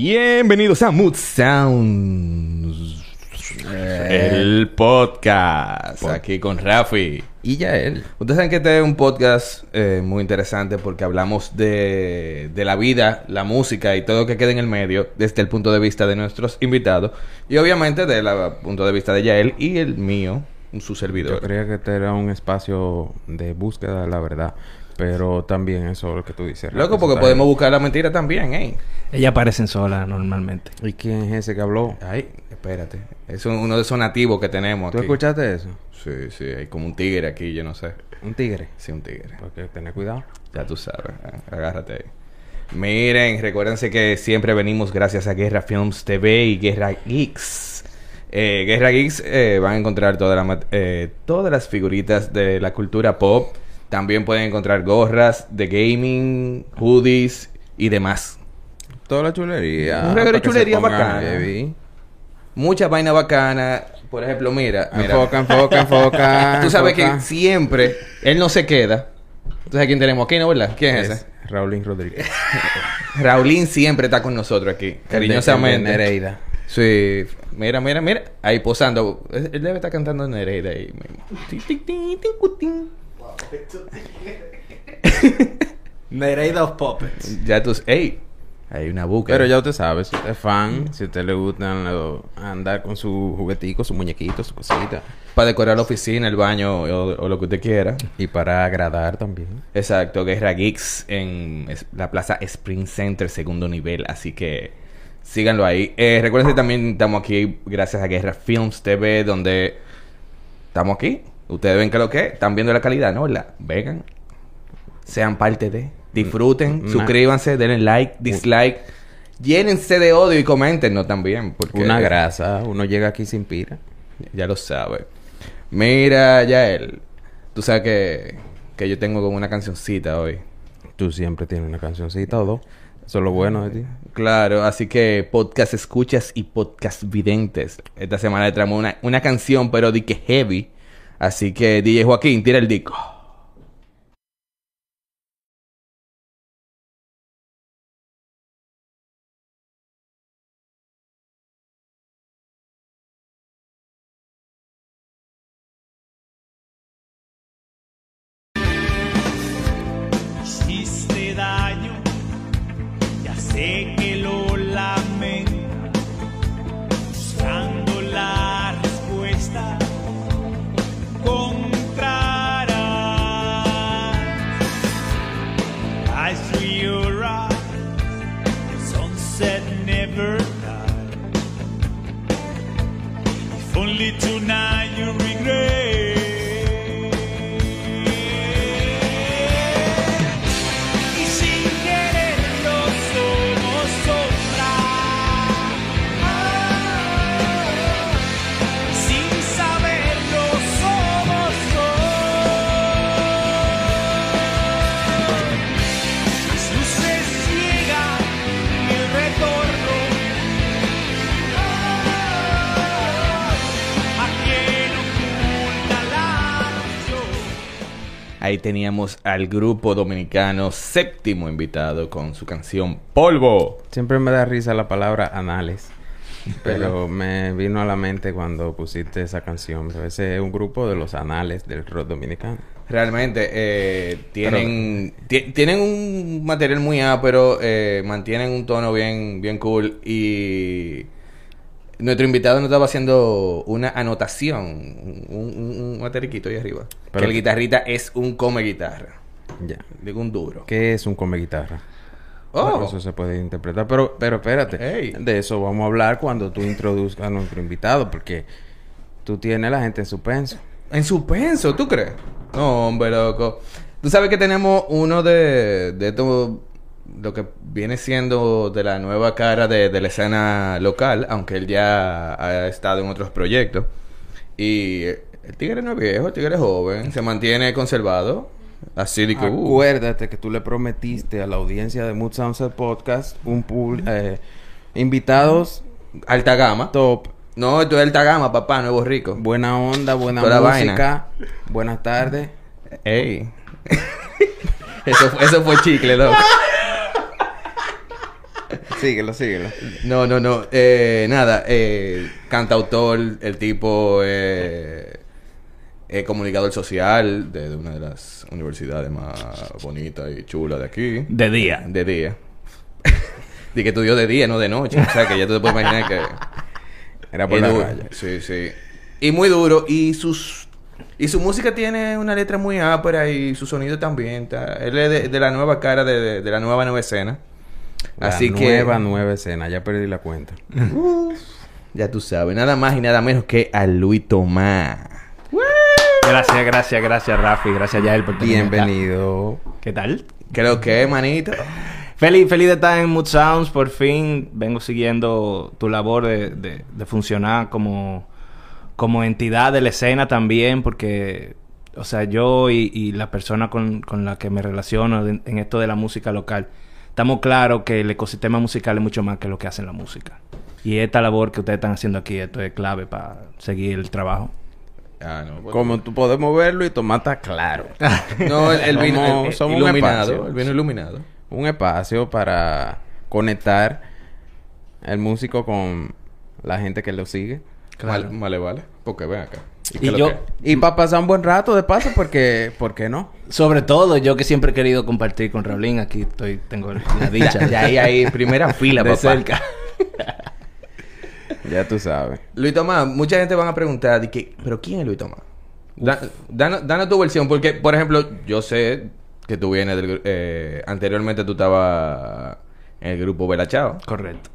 Bienvenidos a Mood Sounds, el podcast. Aquí con Rafi. Y ya él. Ustedes saben que este es un podcast eh, muy interesante porque hablamos de, de la vida, la música y todo lo que queda en el medio desde el punto de vista de nuestros invitados y obviamente desde el punto de vista de Yael y el mío, su servidor. Yo creía que este era un espacio de búsqueda de la verdad. Pero también eso es lo que tú dices. Loco, porque podemos buscar la mentira también, ¿eh? Ellas aparecen solas normalmente. ¿Y quién es ese que habló? Ay, espérate. Es un- uno de esos nativos que tenemos ¿Tú aquí. escuchaste eso? Sí, sí. Hay como un tigre aquí, yo no sé. Un tigre. Sí, un tigre. Porque tener cuidado. Ya tú sabes. eh, Agárrate ahí. Miren, recuérdense que siempre venimos gracias a Guerra Films TV y Guerra Geeks. Eh, Guerra Geeks eh, van a encontrar toda la eh, todas las figuritas de la cultura pop. También pueden encontrar gorras de gaming, hoodies y demás. Toda la chulería. Un regalo de chulería bacana. heavy. Mucha vaina bacana. Por ejemplo, mira. mira. Enfoca, enfoca, enfoca. Tú sabes enfoca. que siempre él no se queda. ¿Tú sabes quién tenemos aquí, no, verdad? ¿Quién es, ese? Es Raulín Rodríguez. Raulín siempre está con nosotros aquí, cariñosamente. Nereida. Sí, mira, mira, mira, ahí posando. Él él debe estar cantando Nereida ahí mismo. Nereida of Puppets. Ya tú, ey, hay una búsqueda. Pero ya usted sabe, si usted es fan, si a usted le gustan lo- andar con su juguetico, su muñequito, su cosita. Para decorar la oficina, el baño o, o lo que usted quiera. Y para agradar también. Exacto, Guerra Geeks en es- la plaza Spring Center, segundo nivel. Así que síganlo ahí. Eh, recuerden que también estamos aquí gracias a Guerra Films TV, donde estamos aquí. Ustedes ven que lo que es. Están viendo la calidad, ¿no? ¿Verdad? Vengan. Sean parte de. Disfruten. Una- suscríbanse. Denle like, dislike. Llénense de odio y coméntenos también. Porque Una grasa. Uno llega aquí sin pira. ya lo sabe. Mira, Yael. Tú sabes que, que yo tengo como una cancioncita hoy. Tú siempre tienes una cancioncita o dos. Eso es lo bueno de ti. Claro, así que podcast escuchas y podcast videntes. Esta semana le traemos una, una canción, pero de que heavy. Así que DJ Joaquín, tira el disco. Ahí teníamos al grupo dominicano séptimo invitado con su canción Polvo. Siempre me da risa la palabra anales. Pero me vino a la mente cuando pusiste esa canción. Ese es un grupo de los anales del rock dominicano. Realmente eh, tienen ti- tienen un material muy pero mantienen un tono bien bien cool y nuestro invitado nos estaba haciendo una anotación, un, un, un materiquito ahí arriba. Pero- que el guitarrista es un come guitarra, Ya. digo un duro. ¿Qué es un come guitarra? Oh. Bueno, Eso se puede interpretar. Pero, pero espérate. De eso vamos a hablar cuando tú introduzcas a nuestro invitado. Porque tú tienes a la gente en suspenso. En suspenso, ¿tú crees? No, hombre, loco. Tú sabes que tenemos uno de, de estos, lo que viene siendo de la nueva cara de, de la escena local, aunque él ya ha estado en otros proyectos. Y el tigre no es viejo, el tigre es joven, se mantiene conservado. Así de que, uh, Acuérdate que tú le prometiste a la audiencia de Mood Sunset Podcast un pub- eh, invitados alta gama. top, No, esto es alta gama, papá, nuevo rico. buena onda, buena Toda música, buenas tardes. Ey. eso, eso fue chicle, loco. síguelo, síguelo. No, no, no. Eh, nada, eh, cantautor, el tipo eh, eh, comunicador social de, de una de las universidades más bonitas y chulas de aquí. De día. De día. de que estudió de día, no de noche. O sea, que ya te puedes imaginar que... Era por la. Sí, sí. Y muy duro. Y sus... Y su música tiene una letra muy ápera y su sonido también. está- Él es de, de la nueva cara de, de- de la nueva nueva escena. La Así que... nueva, nueva escena. Ya perdí la cuenta. Ya tú sabes, nada más y nada menos que a Luis Tomás. Gracias, gracias, gracias, Rafi. Gracias, Yael, por tenerme acá. Bienvenido. ¿Qué tal? Creo que, manito. Feliz, feliz de estar en Mood Sounds. Por fin vengo siguiendo tu labor de, de- de funcionar como, como entidad de la escena también, porque, o sea, yo y, y la persona con, con la que me relaciono en, en esto de la música local, estamos claros que el ecosistema musical es mucho más que lo que hacen la música. Y esta labor que ustedes están haciendo aquí, esto es clave para seguir el trabajo. Ah, no. pues- Como tú podemos verlo y tomar está claro. No, el, el vino Somos- el- somos un iluminado. espacio. El vino iluminado. Un espacio para conectar el músico con la gente que lo sigue. Claro. Mal- vale, vale. Porque ven acá. Y yo- que? Y para pasar un buen rato de paso, porque, ¿por qué no? Sobre todo, yo que siempre he querido compartir con Raulín, aquí estoy, tengo la dicha. Ya, ahí, ahí, primera fila, de papá. cerca. Ya tú sabes. Luis Tomás, mucha gente van a preguntar, de que, ¿pero quién es Luis Tomás? Da- danos, danos tu versión, porque, por ejemplo, yo sé que tú vienes del... gru- eh, anteriormente tú estabas en el grupo Bella Chao. Correcto.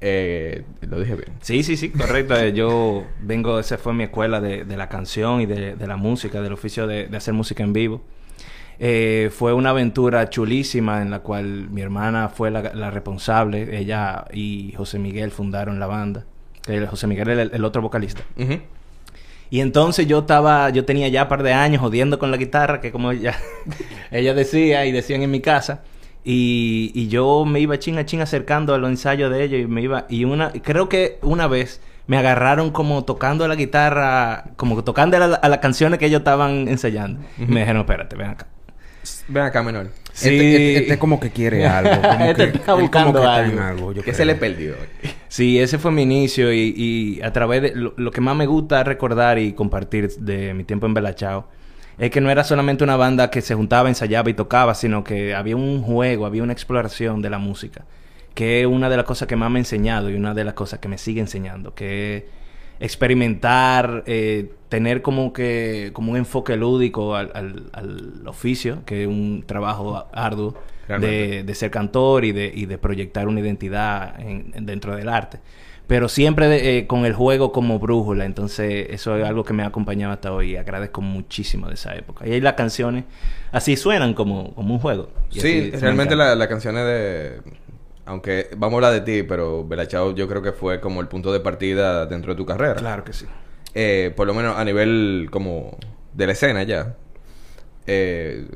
Eh, lo dije bien. Sí, sí, sí, correcto. Eh, Yo vengo, esa fue mi escuela de, de la canción y de, de la música, del oficio de, de hacer música en vivo. Eh, fue una aventura chulísima en la cual mi hermana fue la, la responsable. Ella y José Miguel fundaron la banda. El José Miguel el, el otro vocalista. Y entonces yo estaba, yo tenía ya un par de años jodiendo con la guitarra, que como ella, ella decía y decían en mi casa. Y, y yo me iba chin a chin acercando a los ensayos de ellos y me iba, y una, creo que una vez me agarraron como tocando la guitarra, como tocando a, la- a las canciones que ellos estaban ensayando. Y me dijeron, espérate, ven acá. Ven acá, menor. Sí. Este, este- este como que quiere algo. Como Este que, está buscando como que algo. yo ¿Qué creo. se le perdió? Sí, ese fue mi inicio y, y a través de lo, lo que más me gusta recordar y compartir de mi tiempo en Belachao es que no era solamente una banda que se juntaba, ensayaba y tocaba, sino que había un juego, había una exploración de la música, que es una de las cosas que más me ha enseñado y una de las cosas que me sigue enseñando, que es experimentar, eh, tener como que como un enfoque lúdico al, al- al oficio, que es un trabajo arduo de, ser cantor y de, y de proyectar una identidad en- en- dentro del arte. Pero siempre de- eh, con el juego como brújula. Entonces, eso es algo que me ha acompañado hasta hoy. Y agradezco muchísimo de esa época. Y ahí las canciones así suenan como, como un juego. Y Sí, realmente encanta. la- las canciones de... Aunque vamos a hablar de ti, pero Bella Chao yo creo que fue como el punto de partida dentro de tu carrera. Claro que sí. Eh, por lo menos a nivel como de la escena ya. Eh,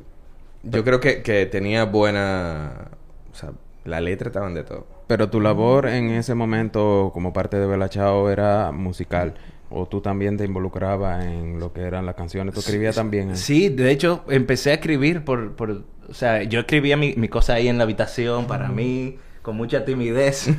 yo creo que, que tenía buena... O sea, la letra estaban de todo. Pero tu labor en ese momento como parte de Bella Chao era musical. O tú también te involucrabas en lo que eran las canciones. Tú escribías también. Sí, de hecho, empecé a escribir por... por o sea, yo escribía mi, mi cosa ahí en la habitación para mí, con mucha timidez.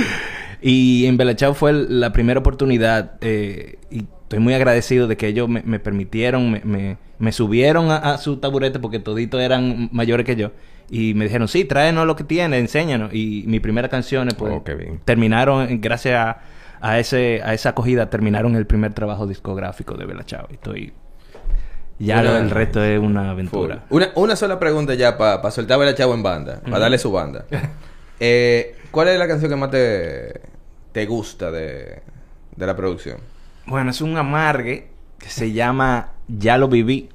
y en Belachao fue la primera oportunidad eh, y estoy muy agradecido de que ellos me, me permitieron, me, me, me subieron a, a su taburete porque toditos eran mayores que yo. Y me dijeron, sí, tráenos lo que tienes, enséñanos. Y mis primeras canciones, pues, Oh, qué bien. terminaron, gracias a, a, ese, a esa acogida, terminaron el primer trabajo discográfico de Belachao. Y estoy... Ya Una- lo- el resto es una aventura. Una, una sola pregunta ya para soltar a Bella Chao en banda. Para darle su banda. Eh, ¿Cuál es la canción que más te, te gusta de, de la producción? Bueno, es un amargue que se llama Ya lo viví.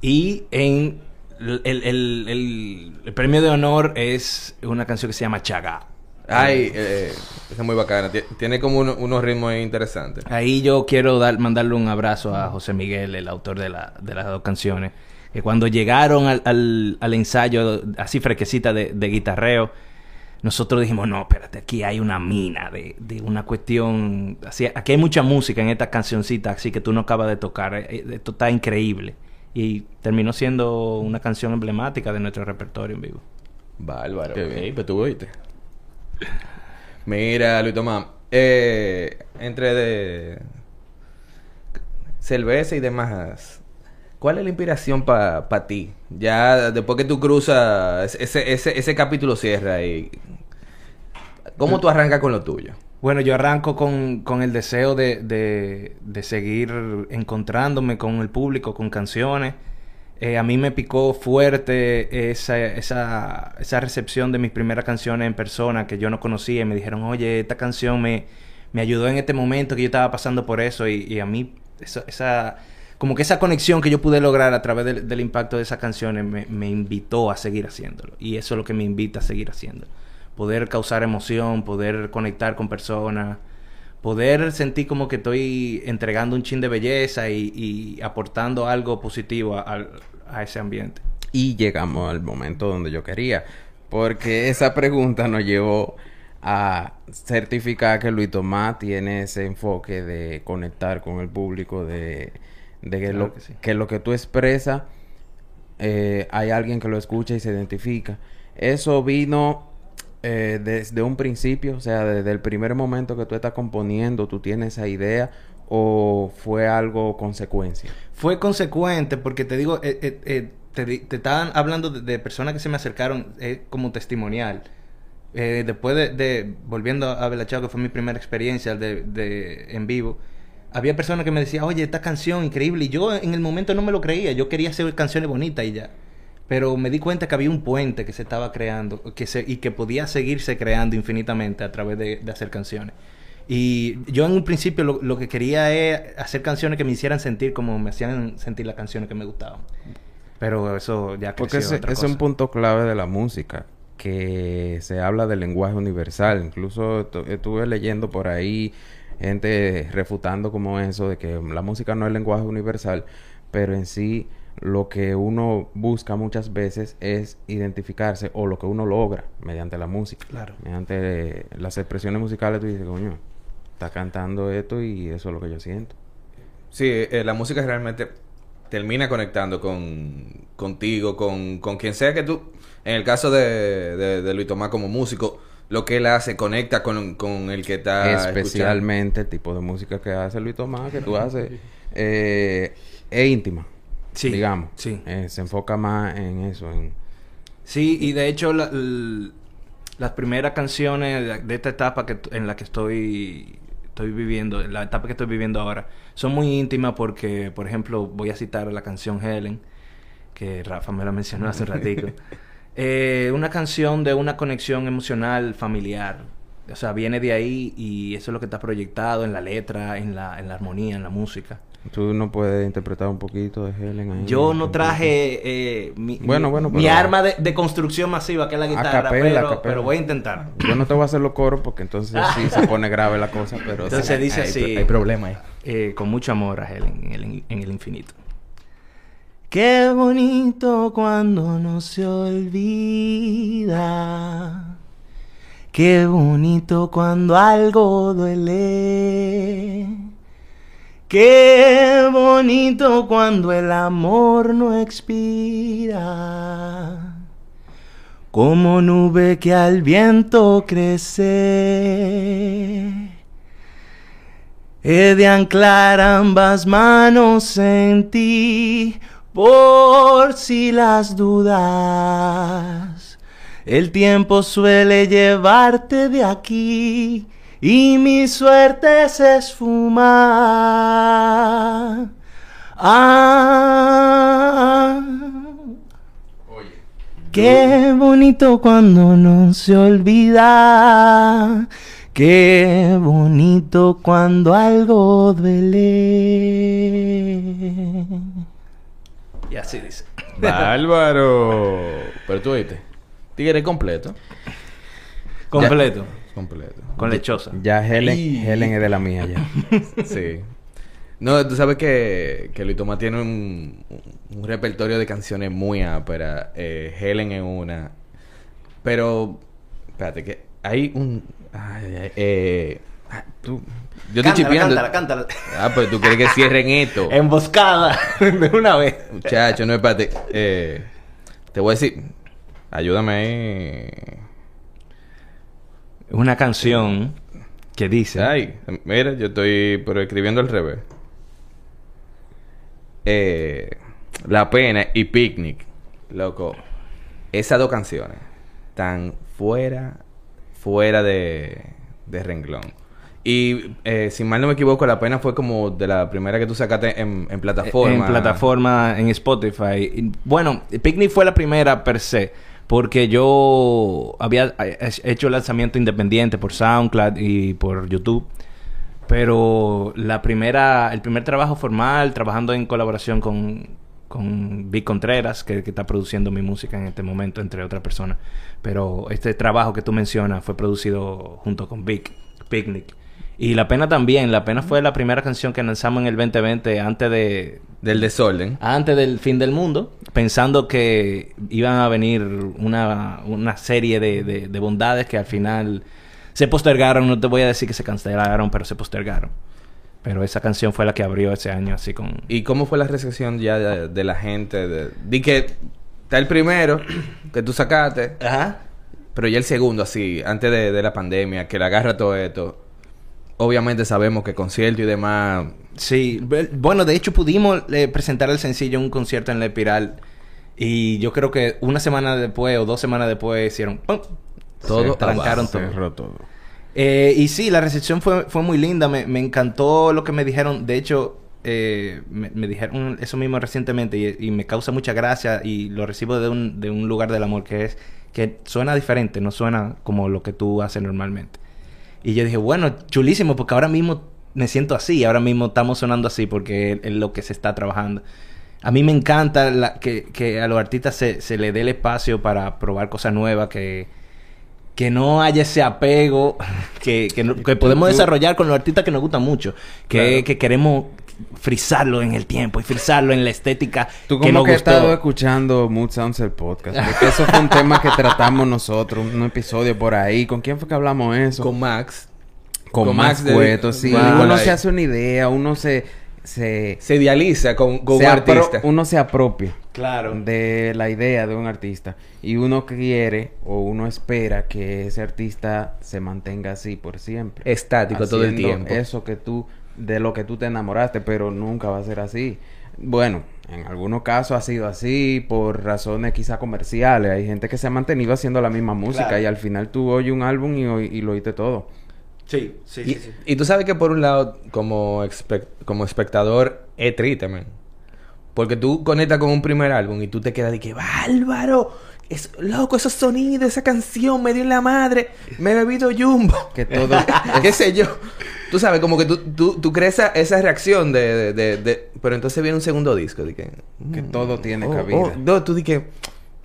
Y en el, el- el- premio de honor es una canción que se llama Chaga. Ay, eh, esa es muy bacana. Tie- Tiene como uno- unos ritmos interesantes. Ahí yo quiero dar, mandarle un abrazo a José Miguel, el autor de, la, de las dos canciones. Que cuando llegaron al, al- al ensayo así fresquecita de, de guitarreo, nosotros dijimos, no, espérate, aquí hay una mina de, de una cuestión... Así, aquí hay mucha música en esta cancioncita, así que tú no acabas de tocar. eh, eh, Esto está increíble. Y terminó siendo una canción emblemática de nuestro repertorio en vivo. Bárbaro. Qué bien. Ey, pero tú oíste. Mira, Luis Tomás. Eh, entre de cerveza y demás. ¿Cuál es la inspiración para ti? Ya después que tú cruzas ese, ese, ese capítulo cierra y ¿Cómo tú arrancas con lo tuyo? Bueno, yo arranco con, con el deseo de, de, de seguir encontrándome con el público, con canciones. Eh, a mí me picó fuerte esa, esa, esa recepción de mis primeras canciones en persona que yo no conocía y me dijeron, oye, esta canción me, me ayudó en este momento que yo estaba pasando por eso y, y a mí esa, esa, como que esa conexión que yo pude lograr a través del, impacto de esas canciones me, invitó a seguir haciéndolo y eso es lo que me invita a seguir haciéndolo. Poder causar emoción, poder conectar con personas, poder sentir como que estoy entregando un chin de belleza y, aportando algo positivo a- a ese ambiente. Y llegamos al momento donde yo quería. Porque esa pregunta nos llevó a certificar que Luis Tomás tiene ese enfoque de conectar con el público, de, de que, Claro lo, que sí. que lo que tú expresas, eh, hay alguien que lo escucha y se identifica. Eso vino eh, desde un principio, o sea, desde el primer momento que tú estás componiendo, tú tienes esa idea o fue algo consecuencia. Fue consecuente porque te digo, eh, eh, eh, te, te estaban hablando de, de personas que se me acercaron eh, como testimonial. Después de, de- volviendo a Belachao, que fue mi primera experiencia de, de- en vivo, había personas que me decían, oye, esta canción increíble. Y yo en el momento no me lo creía. Yo quería hacer canciones bonitas y ya. Pero me di cuenta que había un puente que se estaba creando que se, y que podía seguirse creando infinitamente a través de, de hacer canciones. Y yo en un principio lo, lo que quería es hacer canciones que me hicieran sentir como me hacían sentir las canciones que me gustaban. Pero eso ya creció Porque ese otra es un cosa. punto clave de la música, que se habla del lenguaje universal. Incluso estu- estuve leyendo por ahí gente refutando como eso, de que la música no es lenguaje universal, pero en sí lo que uno busca muchas veces es identificarse o lo que uno logra mediante la música. Claro. Mediante las expresiones musicales tú dices, coño, está cantando esto y eso es lo que yo siento. Sí, eh, la música realmente termina conectando con contigo, con, con quien sea que tú. En el caso de, de, de Luis Tomás como músico, lo que él hace conecta con, con el que está escuchando. Especialmente el tipo de música que hace Luis Tomás, que tú haces, eh, es íntima. Sí, digamos. sí. Eh, se enfoca más en eso, en... Sí, y de hecho la- las primeras canciones de, de esta etapa que, en la que estoy, estoy viviendo, en la etapa que estoy viviendo ahora, son muy íntimas porque, por ejemplo, voy a citar la canción Helen, que Rafa me la mencionó hace un ratico. Eh, una canción de una conexión emocional familiar. O sea, viene de ahí y eso es lo que está proyectado en la letra, en la, en la armonía, en la música. Tú no puedes interpretar un poquito de Helen ahí. Yo no traje eh, mi, Bueno, bueno, mi arma de, de construcción masiva, que es la guitarra, pero, pero voy a intentar. Yo no te voy a hacer los coros porque entonces sí se pone grave la cosa, pero... Entonces sí. dice Hay- así, Hay problema ahí. eh, con mucho amor a Helen en el, en el infinito. Qué bonito cuando no se olvida. Qué bonito cuando algo duele. Qué bonito cuando el amor no expira. Como nube que al viento crece. He de anclar ambas manos en ti por si las dudas. El tiempo suele llevarte de aquí y mi suerte se esfuma. Ah, Qué bonito cuando no se olvida. Qué bonito cuando algo duele. Y así dice. Bárbaro. Pero tú oíste. Tigre completo. Completo. Completo. Con lechosa. Ya Helen. Helen es de la mía ya. Sí. No, tú sabes que, que Luis Tomás tiene un, un repertorio de canciones muy áperas. Eh, Helen es una. Pero, espérate, que hay un. Ay, ay, eh, ah, tú, yo estoy chipeando. cántala, cántala. Ah, pero tú quieres que cierren esto. Emboscada de una vez. Muchacho, no, espérate. Eh, te voy a decir. Ayúdame ahí. Una canción que dice... Ay, mira, yo estoy pero escribiendo al revés. Eh, La Pena y Picnic. Loco. Esas dos canciones están fuera, fuera de, de renglón. Y eh, si mal no me equivoco, La Pena fue como de la primera que tú sacaste en, plataforma. En plataforma, en Spotify. Bueno, Picnic fue la primera per se. Porque yo había eh, hecho lanzamiento independiente por SoundCloud y por YouTube. Pero la primera, el primer trabajo formal, trabajando en colaboración con, con Vic Contreras, que, que está produciendo mi música en este momento, entre otras personas. Pero este trabajo que tú mencionas fue producido junto con Vic, Picnic. Y La Pena también. La Pena fue la primera canción que lanzamos en el 2020 antes de, Del desorden. antes del fin del mundo, pensando que iban a venir una, una serie de, de- de bondades que al final se postergaron. No te voy a decir que se cancelaron, pero se postergaron. Pero esa canción fue la que abrió ese año así con... ¿Y cómo fue la recepción ya de, de la gente? De, di que está el primero que tú sacaste, Ajá. pero ya el segundo, así, antes de, de la pandemia, que le agarra todo esto. Obviamente sabemos que concierto y demás. Sí, bueno, de hecho pudimos eh, presentar el sencillo en un concierto en La Espiral. Y yo creo que una semana después o dos semanas después hicieron... ¡pum! Todo Se trancaron todo. Cerró todo. Eh, y sí, la recepción fue, fue muy linda. Me, me encantó lo que me dijeron. De hecho, eh, me, me dijeron eso mismo recientemente y, y me causa mucha gracia y lo recibo de un, de un lugar del amor que es que suena diferente, no suena como lo que tú haces normalmente. Y yo dije, bueno, chulísimo, porque ahora mismo me siento así, ahora mismo estamos sonando así porque es, lo que se está trabajando. A mí me encanta la- que, que a los artistas se, se le dé el espacio para probar cosas nuevas, que, que no haya ese apego que, que, no- que podemos desarrollar con los artistas que nos gustan mucho, que, Claro. que queremos frizarlo en el tiempo y frizarlo en la estética Tú que como nos que has estado escuchando Mood Sounds el podcast. Porque eso fue un tema que tratamos nosotros, un episodio por ahí. ¿Con quién fue que hablamos eso? Con Max. Con, con Max Max de- Cueto, sí. Wow. Uno se hace una idea, uno se... se, Se idealiza con, con se un artista. uno se apropia Claro. de la idea de un artista. Y uno quiere o uno espera que ese artista se mantenga así por siempre. Estático todo el tiempo. Eso que tú, de lo que tú te enamoraste, pero nunca va a ser así. Bueno, en algunos casos ha sido así por razones quizá comerciales. Hay gente que se ha mantenido haciendo la misma música Claro. y al final tú oyes un álbum y, y lo oíste todo. Sí, sí, Y, y tú sabes que por un lado, como, espe- como espectador, es triste, man. Porque tú conectas con un primer álbum y tú te quedas de que, bárbaro, es loco, esos sonidos, esa canción, me dio en la madre, me he bebido jumbo. Que todo... ¿Qué sé yo? Tú sabes, como que tú, tú, tú crees esa, esa reacción de, de, de- de- Pero entonces viene un segundo disco, de que... Que mm, todo tiene oh, cabida. oh, no, tú di que...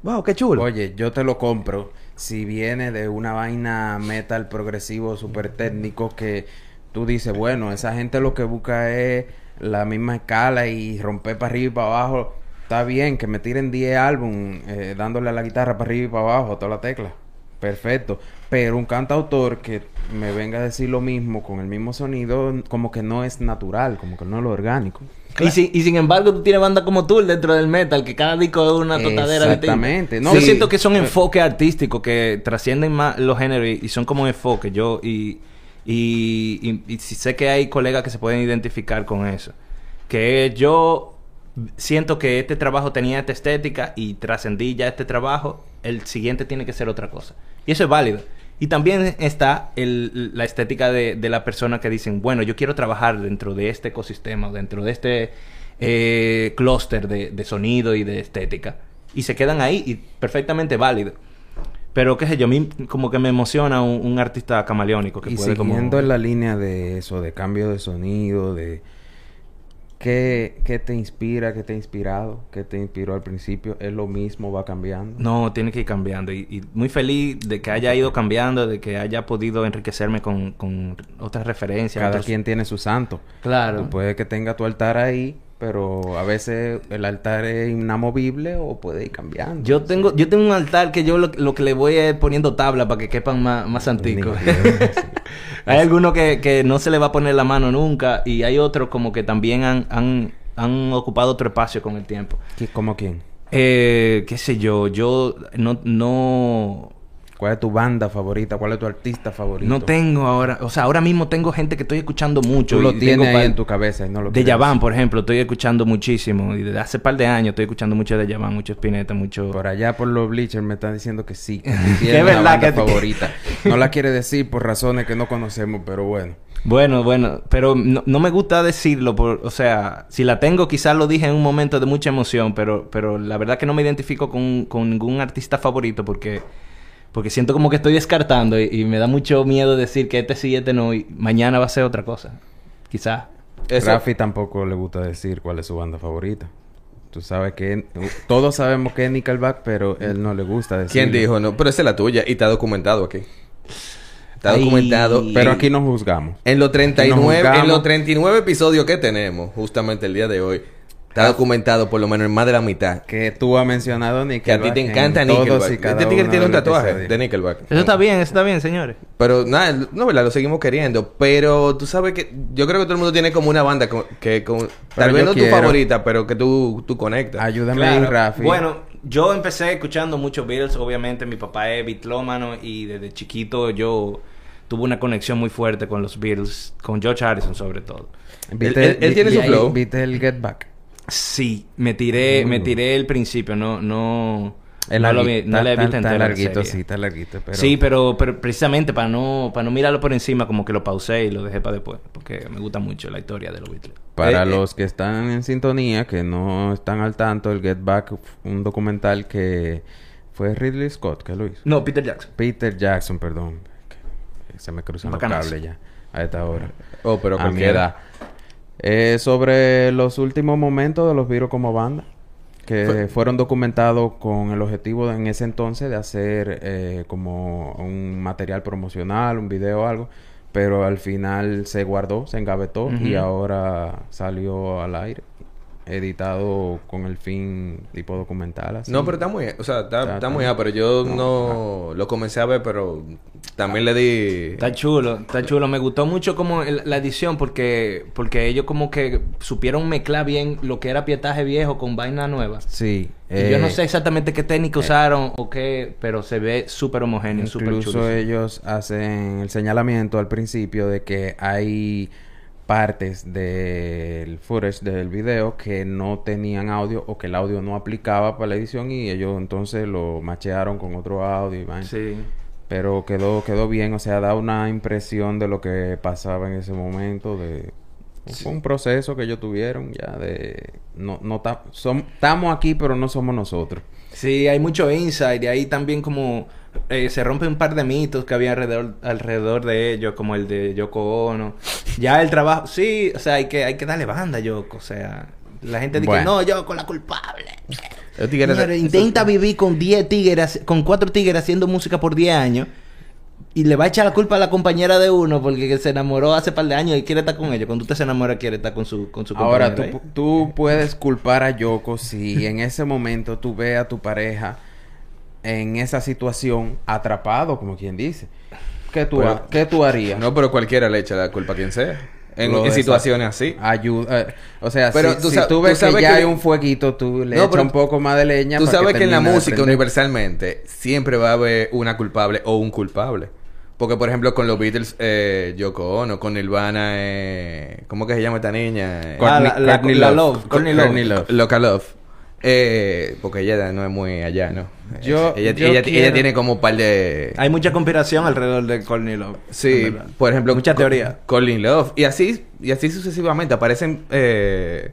Wow, qué chulo. Oye, yo te lo compro si viene de una vaina metal progresivo súper técnico que tú dices, bueno, esa gente lo que busca es la misma escala y romper para arriba y para abajo. Está bien que me tiren 10 álbum eh, dándole a la guitarra para arriba y para abajo, toda la tecla. Perfecto. Pero un cantautor que me venga a decir lo mismo con el mismo sonido, como que no es natural, como que no es lo orgánico. Y, sin, y sin embargo, tú tienes bandas como tú dentro del metal, que cada disco es una totadera. Exactamente. No, Yo sí. siento que son enfoques artísticos que trascienden más los géneros y, y son como enfoques. Yo, y, y, y, y sí sé que hay colegas que se pueden identificar con eso. Que yo siento que este trabajo tenía esta estética y trascendí ya este trabajo, el siguiente tiene que ser otra cosa. Y eso es válido. Y también está el- la estética de, de la persona que dicen, bueno, yo quiero trabajar dentro de este ecosistema, dentro de este eh, clúster de, de sonido y de estética. Y se quedan ahí y perfectamente válido. Pero qué sé yo, a mí como que me emociona un, un artista camaleónico que y puede como... siguiendo en la línea de eso, de cambio de sonido, de ¿qué, qué te inspira, qué te ha inspirado, qué te inspiró al principio, es lo mismo, va cambiando. No, tiene que ir cambiando. Y, y muy feliz de que haya ido cambiando, de que haya podido enriquecerme con, con otras referencias. Cada otros- quien tiene su santo. Claro. Tú puede que tenga tu altar ahí, pero a veces el altar es inamovible o puede ir cambiando. Yo tengo, yo tengo un altar que yo lo, lo que le voy es poniendo tabla para que quepan más, más antiguos. hay algunos que, que no se le va a poner la mano nunca y hay otros como que también han, han, han ocupado otro espacio con el tiempo. ¿Qui- ¿Cómo quién? Eh, qué sé yo, yo no, no, ¿Cuál es tu banda favorita? ¿Cuál es tu artista favorito? no tengo ahora, o sea, ahora mismo tengo gente que estoy escuchando mucho. Tú lo tienes ahí en tu cabeza y no lo De decir. por ejemplo, estoy escuchando muchísimo. Y desde hace par de años estoy escuchando mucho de Yavan, mucho Spinetta, mucho... Por allá por los bleachers me están diciendo que sí, que es verdad banda que- favorita. No la quiere decir por razones que no conocemos, pero bueno. Bueno, bueno, pero no, no me gusta decirlo, por, o sea, si la tengo quizás lo dije en un momento de mucha emoción, pero, pero la verdad que no me identifico con, con ningún artista favorito porque, porque siento como que estoy descartando y, y me da mucho miedo decir que este sí y este no y mañana va a ser otra cosa, quizás. Eso- Rafi tampoco le gusta decir cuál es su banda favorita. Tú sabes que todos sabemos que es Nickelback, pero él no le gusta decir. ¿Quién dijo? No, pero esa es la tuya y está documentado aquí. Está Ay. documentado. Pero aquí no juzgamos. En los 39, juzgamos. en los 39 episodios que tenemos, justamente el día de hoy, está documentado por lo menos en más de la mitad. Que tú has mencionado Que a Nickelback. ti te en encanta todos Nickelback. Este tigre tiene un tatuaje de Nickelback. Eso está bien, eso está bien, señores. Pero nada, no, ¿verdad? Lo seguimos queriendo. Pero tú sabes que yo creo que todo el mundo tiene como una banda que con- tal vez no quiero- tu favorita, pero que tú, tú conectas. Ayúdame ahí, Rafi. Bueno, yo empecé escuchando mucho Beatles, obviamente mi papá es bitlómano y desde chiquito yo tuve una conexión muy fuerte con los Beatles, con George Harrison sobre todo. ¿Viste, él- él tiene su flow. ¿Viste el Get Back? Sí, me tiré, me tiré el principio, no, no, El no lo vi, no le he visto entera la larguito, serie. sí, está larguito. Pero... Sí, pero, pero precisamente para no, para no mirarlo por encima, como que lo pausé y lo dejé para después, porque me gusta mucho la historia de los Beatles. Para Eh, eh. los que están en sintonía, que no están al tanto, el Get Back, un documental que fue Ridley Scott que lo hizo. No, Peter Jackson. Peter Jackson, perdón. Se me cruzan los cables ya a esta hora. Oh, pero a mi edad. Eh, sobre los últimos momentos de los Virus como banda, que Fue- fueron documentados con el objetivo de- en ese entonces de hacer eh, como un material promocional, un video o algo, pero al final se guardó, se engavetó y ahora salió al aire, editado con el fin tipo documental. Así. No, pero está muy, o sea, está, Está- está está- muy, ah, pero yo no, lo comencé a ver, pero también le di. Está chulo, está chulo. Me gustó mucho como el- la edición porque, porque ellos como que supieron mezclar bien lo que era pietaje viejo con vaina nueva. Sí. Y yo no eh, sé exactamente qué técnica usaron o qué, pero se ve súper homogéneo, súper Incluso chulo. ellos hacen el señalamiento al principio de que hay partes del footage del video que no tenían audio o que el audio no aplicaba para la edición y ellos entonces lo machearon con otro audio y vaina. Sí. Pero quedó quedó bien, o sea, da una impresión de lo que pasaba en ese momento de fue un proceso que ellos tuvieron ya de no no estamos aquí pero no somos nosotros. Sí, hay mucho insight y ahí también como eh, se rompe un par de mitos que había alrededor, alrededor de ellos, como el de Yoko Ono. Ya el trabajo, sí, o sea, hay que, hay que darle banda a Yoko, o sea, la gente dice, Bueno. no, Yoko la culpable. Tigres- Señores, intenta vivir con 10 tigres, con 4 tigres haciendo música por 10 años y le va a echar la culpa a la compañera de uno porque que se enamoró hace par de años y quiere estar con ellos. Cuando usted se enamora quiere estar con su, con su Ahora, tú, compañera, ¿eh? tú puedes culpar a Yoko si en ese momento tú ves a tu pareja en esa situación atrapado, como quien dice. ¿Qué tú, Pero- ¿qué tú harías? No, pero cualquiera le echa la culpa a quien sea. En, situaciones así. Ayuda. eh, o sea, Pero si, tú si ves que sabes ya que- hay un fueguito, tú le No, echas un poco más de leña. Tú para sabes que en la música universalmente siempre va a haber una culpable o un culpable. Porque, por ejemplo, con los Beatles, eh, Yoko Ono, con Nirvana, eh, ¿cómo que se llama esta niña? Eh, Ah, la- la- Courtney la Love. Love, Courtney Courtney Love. Love. Loca Love. Eh, porque ella no es muy allá, ¿no? Yo- ella, yo ella, quiero- ella tiene como un par de... Hay mucha conspiración alrededor de Courtney Love. Sí, por ejemplo, Mucha teoría. Colin Love. Y así, y así sucesivamente. Aparecen, eh,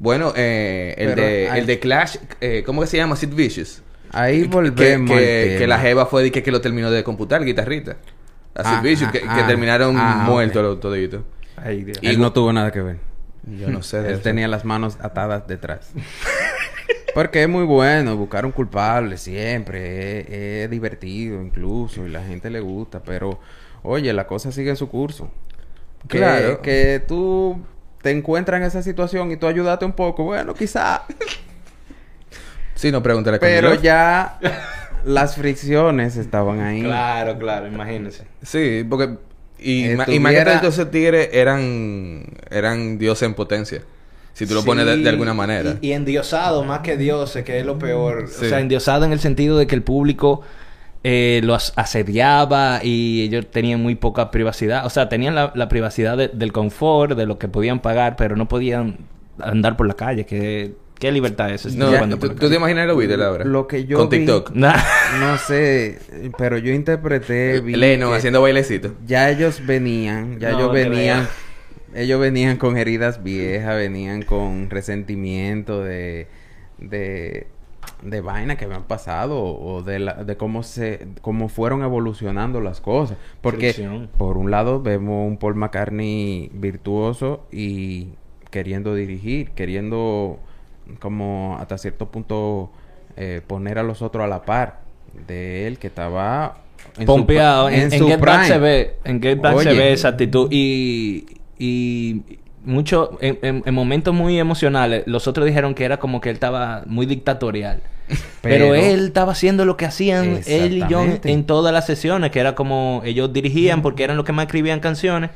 bueno, eh, el, Pero de, hay- el de Clash, eh, ¿cómo que se llama? Sid Vicious. Ahí Que- volvemos que, la Jeva fue de que, que lo terminó de computar, el guitarrista. A Sid Ah, Vicious, ah, que, que ah, terminaron ah, muertos ok. los toditos. Ay, Dios. Él no tuvo nada que ver. Yo no sé de Él eso. tenía las manos atadas detrás. Porque es muy bueno buscar un culpable siempre. Es, es divertido incluso y la gente le gusta. Pero, oye, la cosa sigue su curso. Que, Claro. Que tú te encuentras en esa situación y tú ayudaste un poco. Bueno, quizá. Sí, no pregúntale Pero ya las fricciones estaban ahí. Claro, claro, imagínense. Sí, porque... Y, Eh, tuviera- todo esos tigres eran, eran dioses en potencia. Si tú lo pones de, alguna manera. Y, y endiosado más que dioses, que es lo peor. Sí. O sea, endiosado en el sentido de que el público eh, los asediaba y ellos tenían muy poca privacidad. O sea, tenían la, la privacidad de- del confort, de lo que podían pagar, pero no podían andar por la calle. ¿Qué, qué libertad es? No, ¿tú, te imaginas los Beatles ahora? Lo que yo Con vi- TikTok. Nah. No sé, pero yo interpreté vi Leno que haciendo bailecito. Ya ellos venían, ya No ellos venían, ellos venían con heridas viejas, venían con resentimiento de, de, de vaina que habían pasado o de, la, de cómo se, cómo fueron evolucionando las cosas. Porque Fricción. por un lado vemos un Paul McCartney virtuoso y queriendo dirigir, queriendo como hasta cierto punto eh, poner a los otros a la par de él que estaba en su Pompeado. pr- En, en su Get Back prime. se ve, en Get Back se ve esa actitud. Y, y mucho, en, en- en momentos muy emocionales, los otros dijeron que era como que él estaba muy dictatorial. Pero, Pero- él estaba haciendo lo que hacían él y John Exactamente. en todas las sesiones, que era como ellos dirigían porque eran los que más escribían canciones.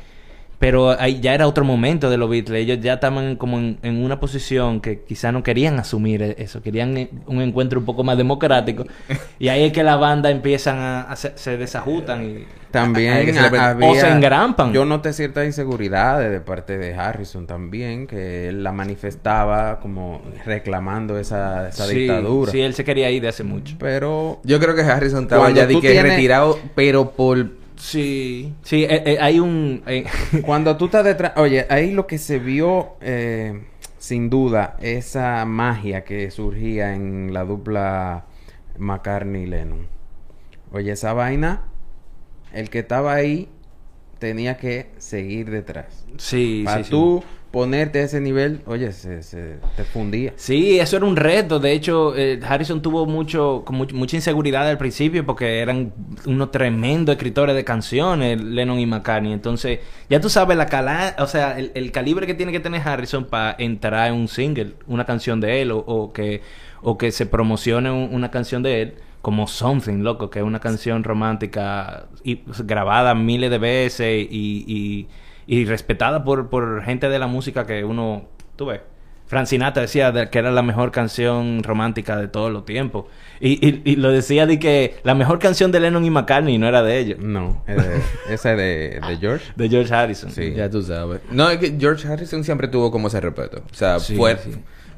Pero ahí ya era otro momento de los Beatles. Ellos ya estaban como en, en una posición que quizá no querían asumir eso. Querían eh, un encuentro un poco más democrático. Y ahí es que la banda empiezan a... a se, se desajustan y... También ven- ha- había... O se engrampan. Yo noté ciertas inseguridades de parte de Harrison también, que él la manifestaba como reclamando esa, esa Sí, dictadura. Sí, él se quería ir de hace mucho. Pero Yo creo que Harrison estaba Cuando ya de que tienes- retirado, pero por... Sí. Sí, eh, eh, hay un... eh, cuando tú estás detrás... Oye, ahí lo que se vio, sin duda, esa magia que surgía en la dupla McCartney-Lennon. Oye, esa vaina, el que estaba ahí tenía que seguir detrás. sí, Para sí, sí. Ponerte a ese nivel, oye, se, se te fundía. Sí, eso era un reto. De hecho, eh, Harrison tuvo mucho, much- mucha inseguridad al principio porque eran unos tremendos escritores de canciones, Lennon y McCartney. Entonces, ya tú sabes la cala, o sea, el, el calibre que tiene que tener Harrison para entrar en un single, una canción de él, o, o que, o que se promocione un- una canción de él. Como Something, loco, que es una canción romántica y, grabada miles de veces y, y respetada por, por gente de la música que uno, tú ves. Frank Sinatra decía de- que era la mejor canción romántica de todos los tiempos. Y, y, y lo decía de que la mejor canción de Lennon y McCartney no era de ellos, No, es de- esa es de, de George. de George Harrison. Sí. Ya tú sabes. No, es que George Harrison siempre tuvo como ese respeto. O sea, Sí, fue... sí.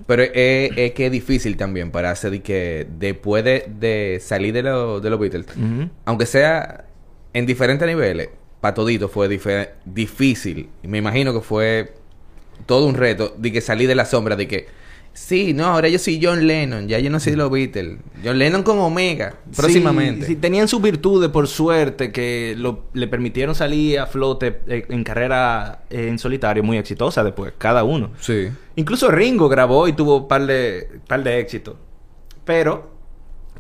Pero es, es que es difícil también para hacer de que después de, de salir de, lo- de los Beatles, aunque sea en diferentes niveles, para todito fue difícil. Me imagino que fue todo un reto de que salir de la sombra de que sí, no, ahora yo soy John Lennon, ya yo no soy de los Beatles. John Lennon con Omega, próximamente. Sí, sí, tenían sus virtudes por suerte que lo- le permitieron salir a flote eh, en carrera eh, en solitario muy exitosa después, cada uno. Sí. Incluso Ringo grabó y tuvo un par de, par de éxitos. Pero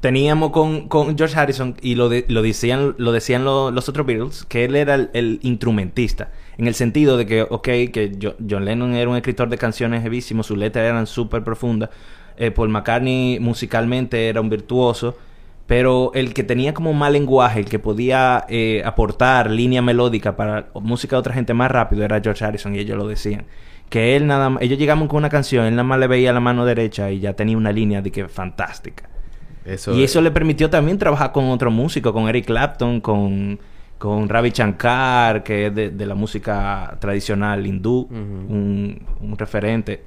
teníamos con, con George Harrison, y lo, de- lo decían, lo decían lo- los otros Beatles, que él era el, instrumentista. En el sentido de que, ok, que Jo- John Lennon era un escritor de canciones heavísimo, sus letras eran súper profundas. Eh, Paul McCartney musicalmente era un virtuoso. Pero el que tenía como mal lenguaje, el que podía eh, aportar línea melódica para música de otra gente más rápido era George Harrison y ellos lo decían. Que él nada más, ellos llegaban con una canción, él nada más le veía la mano derecha y ya tenía una línea de que fantástica. Eso y eso le permitió también trabajar con otro músico, con Eric Clapton, con, con Ravi Shankar, que es de, de la música tradicional hindú, un, un referente,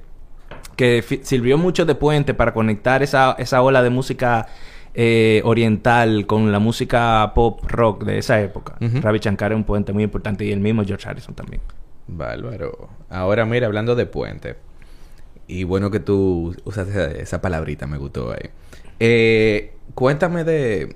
que sirvió mucho de puente para conectar esa, esa ola de música eh, oriental con la música pop rock de esa época. Ravi Shankar es un puente muy importante y el mismo George Harrison también. Bárbaro. Ahora mira, hablando de puente. Y bueno que tú usas esa, esa palabrita, me gustó ahí. Eh, cuéntame de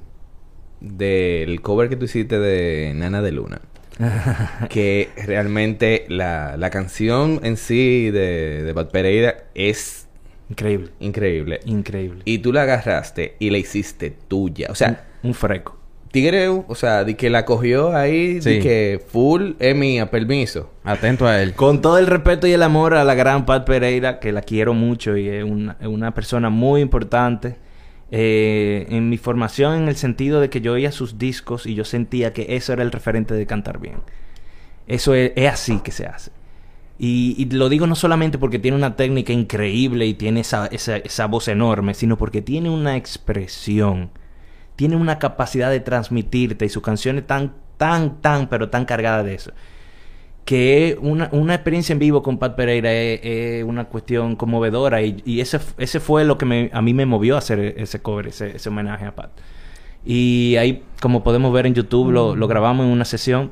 del cover que tú hiciste de Nana de Luna. que realmente la, la canción en sí de, de Bad Pereira es Increíble. increíble. Increíble. Y tú la agarraste y la hiciste tuya. O sea, un, un freco. Tigre, o sea, de que la cogió ahí, de Sí. que full es mía, permiso. Atento a él. Con todo el respeto y el amor a la gran Pat Pereira, que la quiero mucho y es una, es una persona muy importante. Eh, en mi formación, en el sentido de que yo oía sus discos y yo sentía que eso era el referente de cantar bien. Eso es, así que se hace. Y, y lo digo no solamente porque tiene una técnica increíble y tiene esa, esa, esa voz enorme, sino porque tiene una expresión, tiene una capacidad de transmitirte y sus canciones tan, tan, tan, pero tan cargadas de eso. Que una, una experiencia en vivo con Pat Pereira es, es una cuestión conmovedora y, y ese, ese fue lo que me- a mí me movió a hacer ese cover, ese, ese homenaje a Pat. Y ahí, como podemos ver en YouTube, lo, lo grabamos en una sesión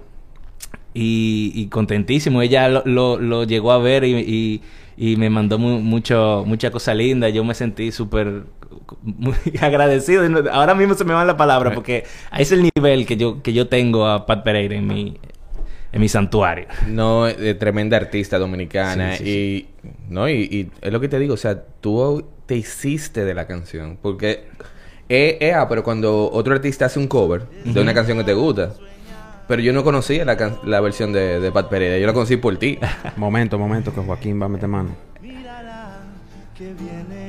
y, y contentísimo. Ella lo, lo, lo llegó a ver y, y, me mandó mu- mucho, mucha cosa linda. Yo me sentí súper muy agradecido. Ahora mismo se me van las palabras Right. porque ese es el nivel que yo, que yo tengo a Pat Pereira en mi, en mi santuario. No, eh, tremenda artista dominicana. Sí, y, no, y, y es lo que te digo, o sea, tú te hiciste de la canción. Porque, eh, eh, ah, pero cuando otro artista hace un cover de una canción que te gusta. Pero yo no conocía la, can- la versión de, de Pat Pereira, yo la conocí por ti. Momento, momento, que Joaquín va a meter mano. Mírala que viene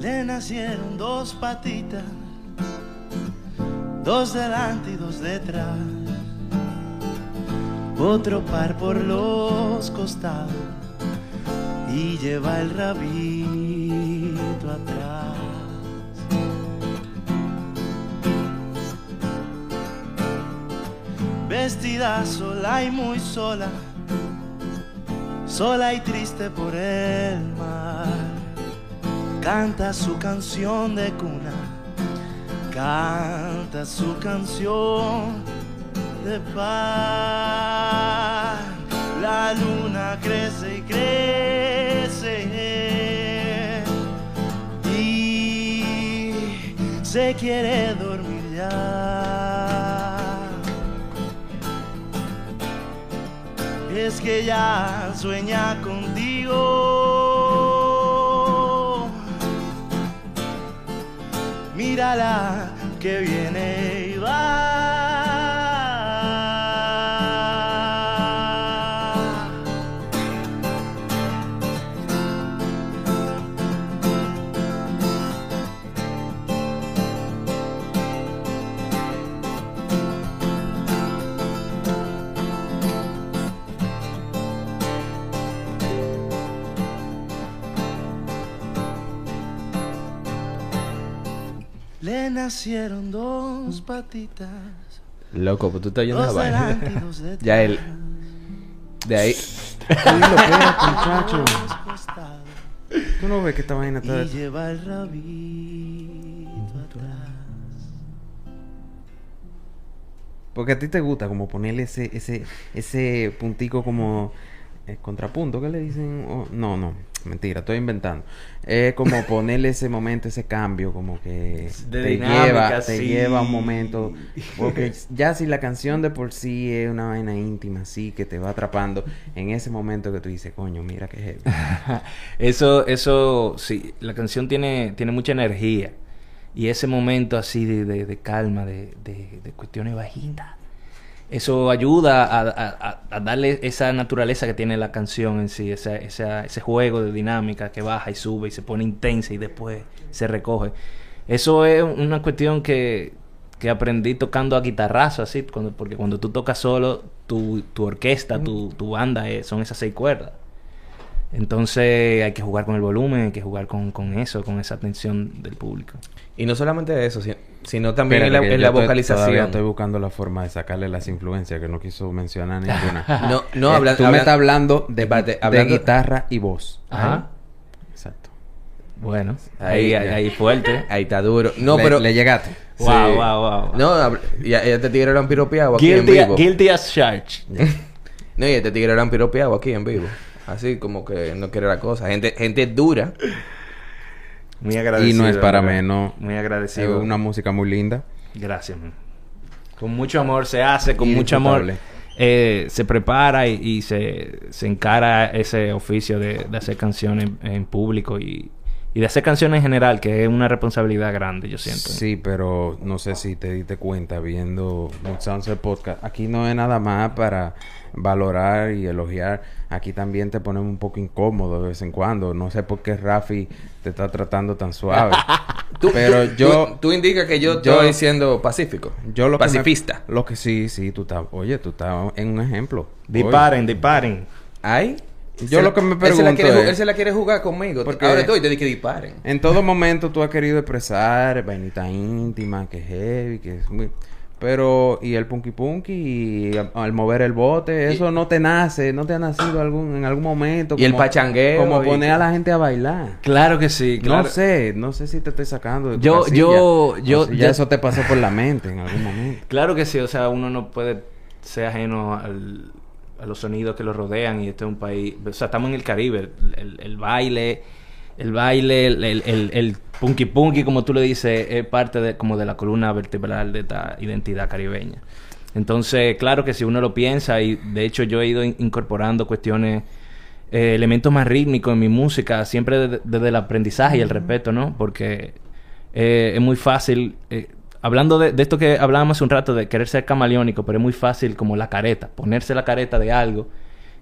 Le nacieron dos patitas, dos delante y dos detrás otro par por los costados y lleva el rabito atrás. Vestida sola y muy sola, sola y triste por mar, canta su canción de cuna, canta su canción de paz. La luna crece y crece y se quiere dormir ya. Es que ya sueña contigo. Mírala que viene Le nacieron dos patitas. Loco, pues tú estás yendo a vaina. ya él. De ahí. muchacho. ¿Tú no ves que esta vaina está... Y lleva el rabito atrás. Porque a ti te gusta como ponerle ese, ese, ese puntico como eh, contrapunto, ¿qué le dicen? Oh, no, no, mentira, estoy inventando. Es como ponerle ese momento, ese cambio, como que De te dinámica, lleva, te lleva un momento. Porque ya si la canción de por sí es una vaina íntima, sí, que te va atrapando, en ese momento que tú dices, coño, mira qué heavy. Eso, eso, sí, la canción tiene, tiene mucha energía. Y ese momento así de, de- de calma, de, de- de cuestiones bajitas, eso ayuda a, a- a- a darle esa naturaleza que tiene la canción en sí, esa, esa- ese juego de dinámica que baja y sube y se pone intensa y después se recoge. Eso es una cuestión que, que aprendí tocando a guitarrazo, así, cuando, porque cuando tú tocas solo, tu, tu orquesta, tu, tu banda son esas seis cuerdas. Entonces hay que jugar con el volumen, hay que jugar con, con eso, con esa atención del público. Y no solamente eso, sino también en la, en la estoy- vocalización. Todavía estoy buscando la forma de sacarle las influencias que no quiso mencionar ninguna. No, no, Eh, habla- Tú me estás hablando de, de hablando- guitarra y voz. Ajá. Exacto. Bueno, Ahí, ahí, fuerte. Ahí está duro. No, Le- pero. Le llegaste. Wow, Sí. wow, wow. No, hab- ya, ya este tigre piropeado aquí en Guilty, vivo. guilty as charged. No, y este tigre han piropeado aquí en vivo. Así como que no quiere la cosa. Gente, gente dura. Muy agradecido. Y no es para menos. Muy Es agradecido. una música muy linda. Gracias, man. Con mucho amor se hace, con Y mucho amor eh, se prepara y, y se, se encara ese oficio de, de hacer canciones en, en público y, y de hacer canciones en general, que es una responsabilidad grande, yo siento. Sí, pero no sé si te diste cuenta viendo Mood Sunset Podcast. Aquí no es nada más para valorar y elogiar. Aquí también te ponemos un poco incómodo de vez en cuando. No sé por qué Rafi te está tratando tan suave. Tú- pero tú- yo... Tú, tú indicas que yo, yo- estoy siendo pacífico. Yo lo que me- Pacifista. lo que sí, sí, tú estás... Oye, tú estás en un ejemplo. Disparen, disparen. ¿Ay? Yo Se lo que me él se la pregunto quiere ju- es- Él se la quiere jugar conmigo. Porque- Ahora estoy, te dije que disparen. En todo momento tú has querido expresar vainita íntima, que es heavy, que es muy... Pero, y el punky punky, y al, al mover el bote, eso no te nace, no te ha nacido algún, en algún momento. Y el pachangueo, Como y- poner a la gente a bailar. Claro que sí, claro. No sé, no sé si te estoy sacando de tu Yo- casilla, yo- o yo- si ya yo- eso te pasó por la mente en algún momento. Claro que sí, o sea, uno no puede ser ajeno al- a los sonidos que lo rodean y este es un país, o sea, estamos en el Caribe, el, el- el baile, el baile, el, el, punky punky, como tú le dices, es parte de, como de la columna vertebral de esta identidad caribeña. Entonces, claro que si uno lo piensa y de hecho yo he ido in- incorporando cuestiones, eh, elementos más rítmicos en mi música, siempre desde, desde el aprendizaje y el respeto, ¿no? Porque eh, es muy fácil, eh, hablando de, de esto que hablábamos hace un rato, de querer ser camaleónico, pero es muy fácil como la careta, ponerse la careta de algo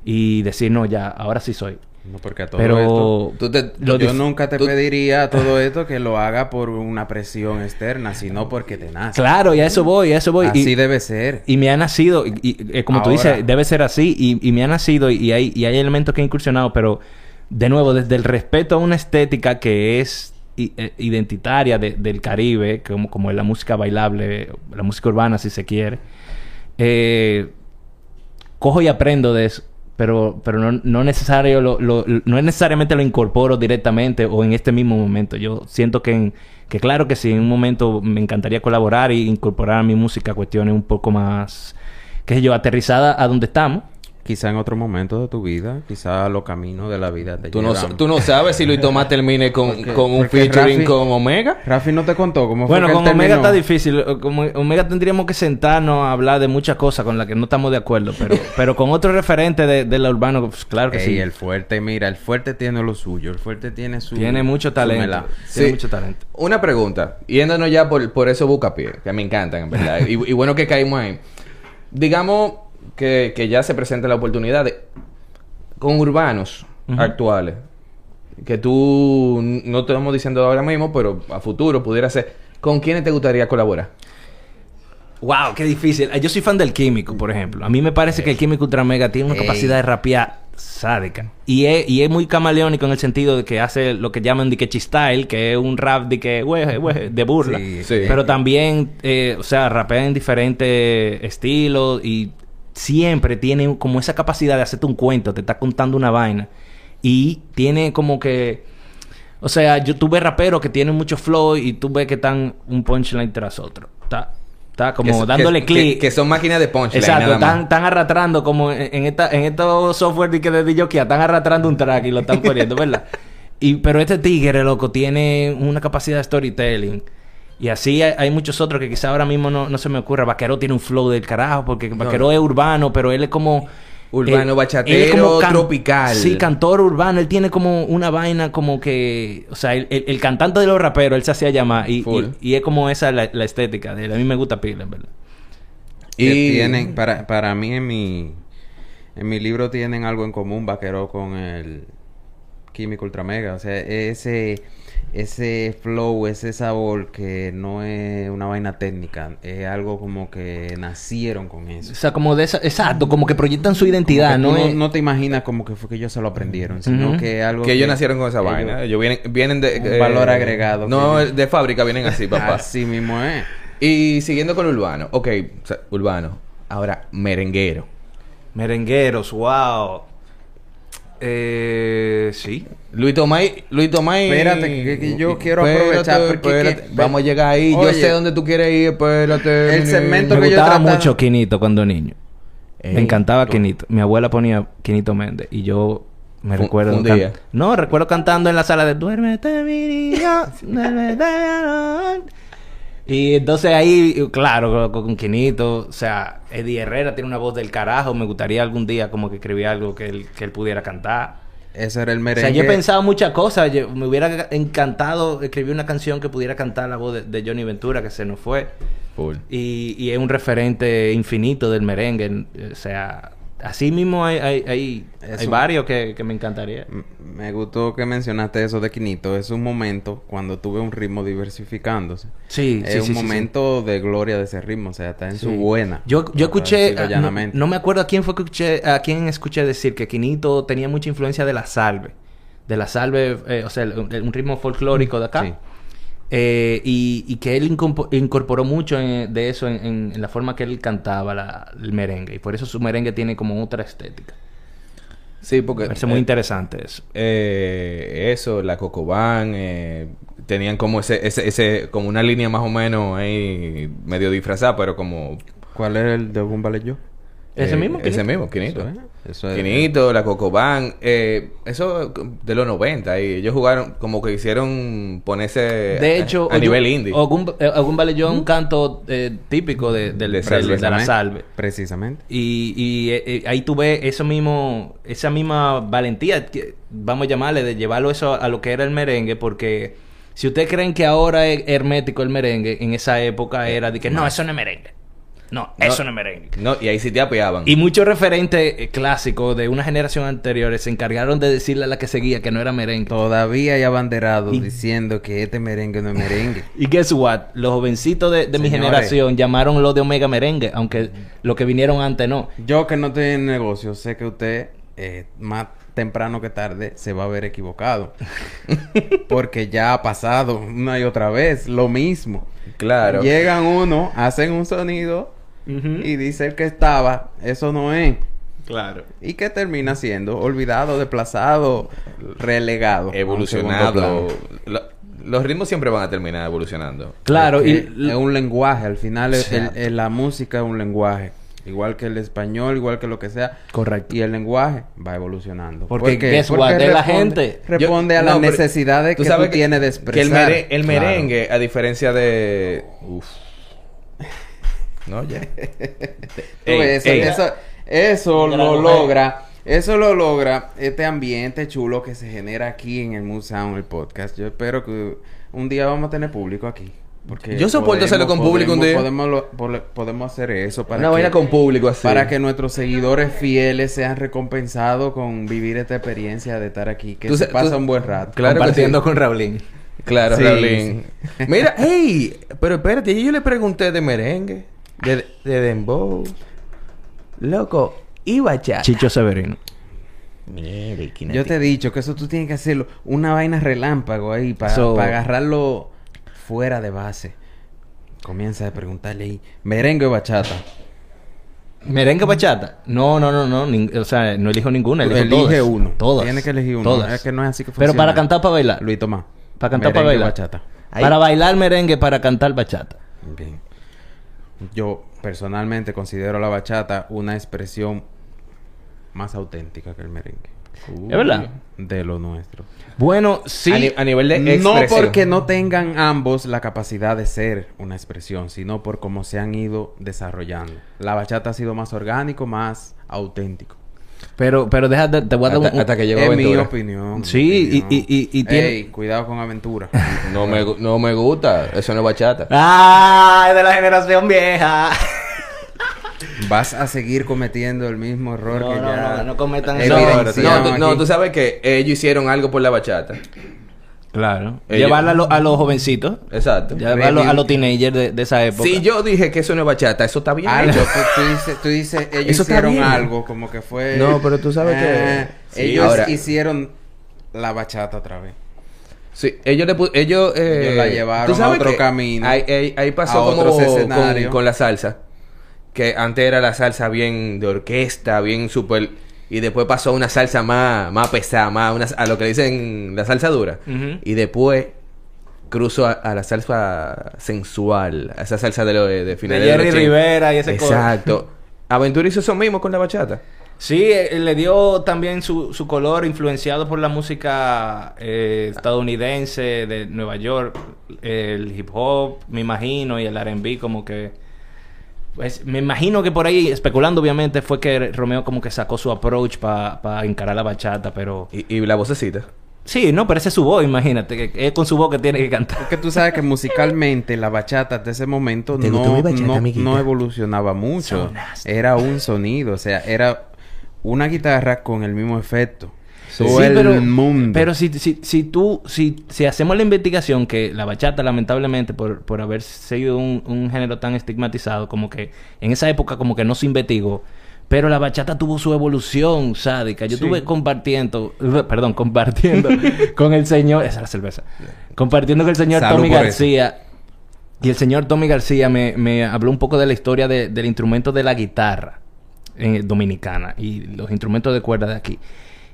y decir, no, ya, ahora sí soy. No, porque a todo Pero esto... Tú te- lo yo nunca te tú- pediría todo esto que lo haga por una presión externa, sino porque te nace. Claro, y a eso voy, a eso voy. Así y, debe ser. y me ha nacido, y, y, eh, como tú dices, debe ser así, y, y me ha nacido, y hay, y hay elementos que he incursionado, pero de nuevo, desde el respeto a una estética que es identitaria de- del Caribe, como, como es la música bailable, la música urbana, si se quiere, eh, cojo y aprendo de eso. Pero, pero no, no, necesario lo, no es necesariamente lo incorporo directamente o en este mismo momento. Yo siento que, que claro que sí, en un momento me encantaría colaborar e incorporar a mi música cuestiones un poco más, qué sé yo, aterrizada a donde estamos. Quizá en otro momento de tu vida, quizá los caminos de la vida te Tú no, tú no sabes si Luis Tomás termine con, Porque- con un featuring Rafi- con Omega. Rafi no te contó cómo fue Bueno, que él con Omega está difícil. Como Omega tendríamos que sentarnos a hablar de muchas cosas con las que no estamos de acuerdo. Pero, pero con otro referente de, de la urbano, pues, claro que Ey, sí. el fuerte, mira, el fuerte tiene lo suyo, el fuerte tiene su... Tiene mucho su talento. Tiene mucho talento. Una pregunta, yéndonos ya por, por esos bucapiés, que me encantan, en verdad. y, y bueno que caímos ahí. Digamos que, que ya se presenta la oportunidad de, con urbanos actuales, que tú no te estamos diciendo ahora mismo, pero a futuro pudiera ser, ¿con quiénes te gustaría colaborar? Wow, qué difícil. Yo soy fan del Químico, por ejemplo. A mí me parece que el Químico Ultra Mega tiene una Ey. capacidad de rapear sádica. Y es, y es muy camaleónico en el sentido de que hace lo que llaman de que chistyle, que es un rap de que, güey, güey, de burla. Sí, Sí. Pero también, eh, o sea, rapea en diferentes estilos y siempre tiene como esa capacidad de hacerte un cuento, te está contando una vaina. Y tiene como que... O sea, yo tuve raperos que tienen mucho flow y tú ves que están un punchline tras otro. Está, está como Que- dándole clic. Que, que son máquinas de punchline. Exacto, están, están arrastrando como en, en esta, en estos software de que de DJ, están arrastrando un track y lo están poniendo, ¿verdad? Y, pero este tigre, loco, tiene una capacidad de storytelling. Y así hay, hay muchos otros que quizá ahora mismo no, no se me ocurra. Vaquero tiene un flow del carajo, porque Vaquero no. es urbano, pero él es como... Urbano, él- bachatero, él es como can- tropical. Sí, cantor urbano. Él tiene como una vaina como que... O sea, el, el- el cantante de los raperos, él se hacía llamar. Y, y, y es como esa la, la estética de él. A mí me gusta pila, en verdad. Y- tienen, para, para mí en mi, en mi libro tienen algo en común, Vaquero con el Químico Ultra Mega. O sea, ese, ese flow, ese sabor que no es una vaina técnica, es algo como que nacieron con eso. O sea, como de esa... Exacto, como que proyectan su identidad, Como que ¿no? es- no te imaginas como que fue que ellos se lo aprendieron, sino Ujú. que algo Que ellos nacieron con esa ellos- vaina. Ellos vienen, vienen de... Un valor agregado No, que- de fábrica vienen así, papá. Así mismo es. Y siguiendo con urbano. Ok, o sea, urbano. Ahora, merenguero. Merengueros, wow. Eh, sí. Luis Tomay, Luis Tomay. Espérate, que- que yo quiero Espérate, aprovechar porque espérate. que- Vamos a llegar ahí. yo sé dónde tú quieres ir. Espérate. el segmento. Me que yo gustaba trataba- mucho Quinito cuando niño. Ey, me encantaba tú- Quinito. Mi abuela ponía Quinito Méndez y yo me recuerdo... un día. No, recuerdo cantando en la sala de Duérmete, mi niño. duérmete, amor". Y entonces ahí, claro, con, Quinito, o sea, Eddie Herrera tiene una voz del carajo. Me gustaría algún día como que escribir algo que él, que él pudiera cantar. Ese era el O merengue. sea, yo he pensado muchas cosas. Yo- me hubiera encantado escribir una canción que pudiera cantar la voz de, de Johnny Ventura, que se nos fue. Full. Y, y es un referente infinito del merengue. O sea, así mismo hay, hay, hay, varios que, que me encantaría. Me gustó que mencionaste eso de Quinito. Es un momento cuando tuve un ritmo diversificándose. Sí, es sí, un sí, sí, sí. momento de gloria de ese ritmo. O sea, está en su buena. Yo, yo escuché, ah, no, me acuerdo a quién fue que escuché, a quién escuché decir que Quinito tenía mucha influencia de la salve. De la salve, eh, o sea, el- el- un ritmo folclórico de acá. Eh, y, y que él incorporó mucho en- de eso en, en- en la forma que él cantaba la- el merengue. Y por eso su merengue tiene como otra estética. Sí, Me porque... parece muy eh, interesante eso. eh, eso, la Cocobán, eh, tenían como ese, ese, ese, como una línea más o menos ahí medio disfrazada, pero como... ¿Cuál era el de Valley Yo? ¿Ese eh, mismo? Ese Quinito? mismo, Quinito. Eso es. Eso es. Quinito, la Cocobán, eh, eso de los 90 y ellos jugaron como que hicieron ponerse De a- hecho, a, nivel Ogun- indie. Ogún eh, es un canto eh, típico de, del- De de, la salve. Precisamente. Y, y, ahí tú ves eso mismo, esa misma valentía, que- vamos a llamarle, de llevarlo eso a lo que era el merengue, porque si ustedes creen que ahora es hermético el merengue, en esa época era de que no, eso no es merengue. No, eso no es merengue. No, y ahí sí te apeaban. Y muchos referentes eh, clásicos de una generación anterior se encargaron de decirle a la que seguía que no era merengue. Todavía hay abanderados Y- diciendo que este merengue no es merengue. Y guess what? Los jovencitos de, de mi generación llamaron lo de Omega Merengue, aunque lo que vinieron antes no. Yo que no estoy en negocio, sé que usted, eh, más temprano que tarde, se va a ver equivocado. Porque ya ha pasado una y otra vez lo mismo. Claro. Llegan uno, hacen un sonido y dice el que estaba, eso no es. Claro. Y que termina siendo olvidado, desplazado, relegado. evolucionado. Lo- los ritmos siempre van a terminar evolucionando. Claro, y es un lenguaje, al final el- el- Exacto. el- la música es un lenguaje. Igual que el español, igual que lo que sea. Correcto. Y el lenguaje va evolucionando. Porque, ¿Por qué? Porque what, es la responde- gente. Responde Yo- a las no, pero necesidades que tú tienes de expresar. Que el, mere- el Claro. merengue, a diferencia de... Uf. No, ya. Tú Ey. Eso, eso lo logra. Eso lo logra este ambiente chulo que se genera aquí en el Mood Sound, el podcast. Yo espero que un día vamos a tener público aquí. Porque Yo soporto hacerlo con público un día. Podemos, lo- podemos hacer eso para Una que, vaina con público así. para que nuestros seguidores fieles sean recompensados con vivir esta experiencia de estar aquí. Que Tú se sa- pasa tú- un buen rato. Claro que compartiendo sí. con Raulín. Claro, Sí, Raulín. Mira, hey, pero espérate, yo le pregunté de merengue, de, de dembow, loco, y bachata. Chicho Severino. Mire, Yo te he dicho que eso tú tienes que hacerlo. Una vaina relámpago ahí para So- agarrarlo fuera de base. Comienza a preguntarle ahí. Merengue o bachata. ¿Merengue o bachata? No, no, no, no. o sea, no elijo ninguna. Elijo Elige todas. uno. Todas. Tienes que elegir uno. Todas. Es que no es así que Pero para cantar, para bailar. Luis Tomás. Para cantar, para o bailar. bachata. Ahí- Para bailar merengue, para cantar bachata. Bien. Yo personalmente considero la bachata una expresión más auténtica que el merengue. ¿Es verdad? De lo nuestro. Bueno, sí. A, ni- a nivel de No porque no tengan ambos la capacidad de ser una expresión, sino por cómo se han ido desarrollando. La bachata ha sido más orgánico, más auténtico. Pero, pero déjate, te voy a dar Hasta, un... hasta que llegó es mi opinión. Sí, y- opinión. y- y- y tiene- Ey, cuidado con aventura. No me, no me gusta, eso no es bachata. ¡Ah! Es de la generación vieja. Vas a seguir cometiendo el mismo error No, que no, ya. no, no cometan No, eso. evidenciamos no, no, tú sabes que ellos hicieron algo por la bachata. Claro. Llevarla a, lo- a los jovencitos. Exacto. Llevarlo a los teenagers de, de esa época. Si yo dije que eso no es bachata, eso está bien. Hecho. tú, tú dices, tú dices, ellos Eso hicieron algo, como que fue... No, pero tú sabes que- Ah, Sí, ellos ahora- hicieron la bachata otra vez. Sí, ellos le ellos, eh, Ellos la llevaron ¿tú sabes a otro que camino, Ahí, ahí- ahí pasó a como con, con la salsa. Que antes era la salsa bien de orquesta, bien súper... Y después pasó a una salsa más, más pesada, más una- a lo que le dicen la salsa dura. Y después cruzó a, a la salsa sensual, a esa salsa de, lo, de, De finales de Jerry 80. Rivera y ese. Exacto. Aventura hizo eso mismo con la bachata. Sí, eh, le dio también su, su color influenciado por la música eh, estadounidense de Nueva York, el hip hop, me imagino, y el R&B como que Pues me imagino que por ahí, especulando obviamente, fue que Romeo como que sacó su approach para encarar la bachata, pero... Y, y la vocecita. Sí, no, pero esa es su voz, imagínate, que es con su voz que tiene que cantar. Porque tú sabes que musicalmente la bachata de ese momento ¿Te gustó no, bachata, no evolucionaba mucho. Era un sonido, o sea, era una guitarra con el mismo efecto. Todo Sí, el pero, mundo. pero si, si, si tú, si, si hacemos la investigación que la bachata, lamentablemente, por, por haber sido un, un género tan estigmatizado, como que en esa época como que no se investigó, pero la bachata tuvo su evolución sádica. Yo Sí. estuve compartiendo, perdón, compartiendo con el señor, esa es la cerveza, compartiendo con el señor Salud Tommy eso. García. Y el señor Tommy García me, me habló un poco de la historia de- del instrumento de la guitarra eh, dominicana y los instrumentos de cuerda de aquí.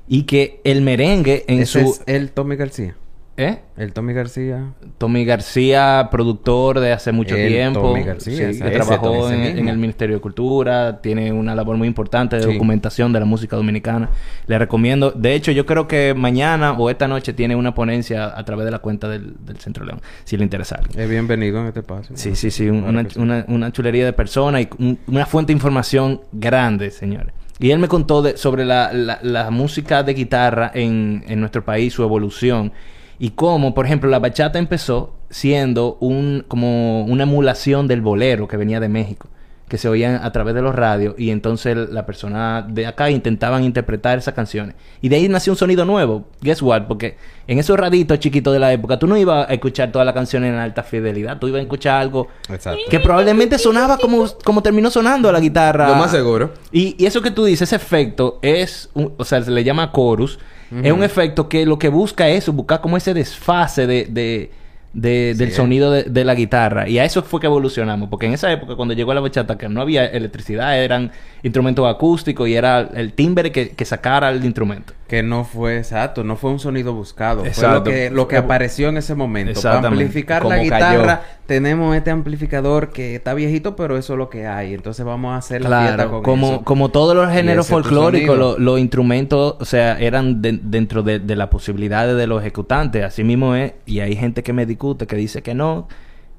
Y que el merengue en Ese su... es el Tommy García. ¿Eh? El Tommy García. Tommy García, productor de hace mucho El tiempo. Tommy García, Sí, que trabajó en, en el Ministerio de Cultura. Tiene una labor muy importante de Sí. documentación de la música dominicana. Le recomiendo. De hecho, yo creo que mañana o esta noche tiene una ponencia a través de la cuenta del, del Centro León. Si le interesa a alguien. Es bienvenido en este espacio. Sí, sí, sí. una, una- una chulería de persona y un- una fuente de información grande, señores. Y él me contó de- sobre la, la- la música de guitarra en, en nuestro país, su evolución. Y cómo, por ejemplo, la bachata empezó siendo un, como una emulación del bolero que venía de México. Que se oían a través de los radios. Y entonces la persona de acá intentaban interpretar esas canciones. Y de ahí nació un sonido nuevo. Guess what? Porque en esos raditos chiquitos de la época, tú no ibas a escuchar toda la canción en alta fidelidad. Tú ibas a escuchar algo Exacto. que probablemente sonaba como, como terminó sonando la guitarra. Lo más seguro. Y, y eso que tú dices, ese efecto es, un- o sea, se le llama chorus. Es un efecto que lo que busca es buscar como ese desfase de, de- de- del sonido de, de la guitarra. Y a eso fue que evolucionamos. Porque en esa época, cuando llegó la bachata, que no había electricidad, eran instrumentos acústicos y era el timbre que, que sacara el instrumento. Que no fue exacto, no fue un sonido buscado. Fue Exacto. lo que, lo que apareció en ese momento. Para amplificar la guitarra, cayó. tenemos este amplificador que está viejito, pero eso es lo que hay. Entonces vamos a hacer la fiesta con como, eso. como todos los géneros folclóricos, lo- los instrumentos, o sea, eran de- dentro de, de las posibilidades de los ejecutantes. Así mismo es, y hay gente que me discute, que dice que no,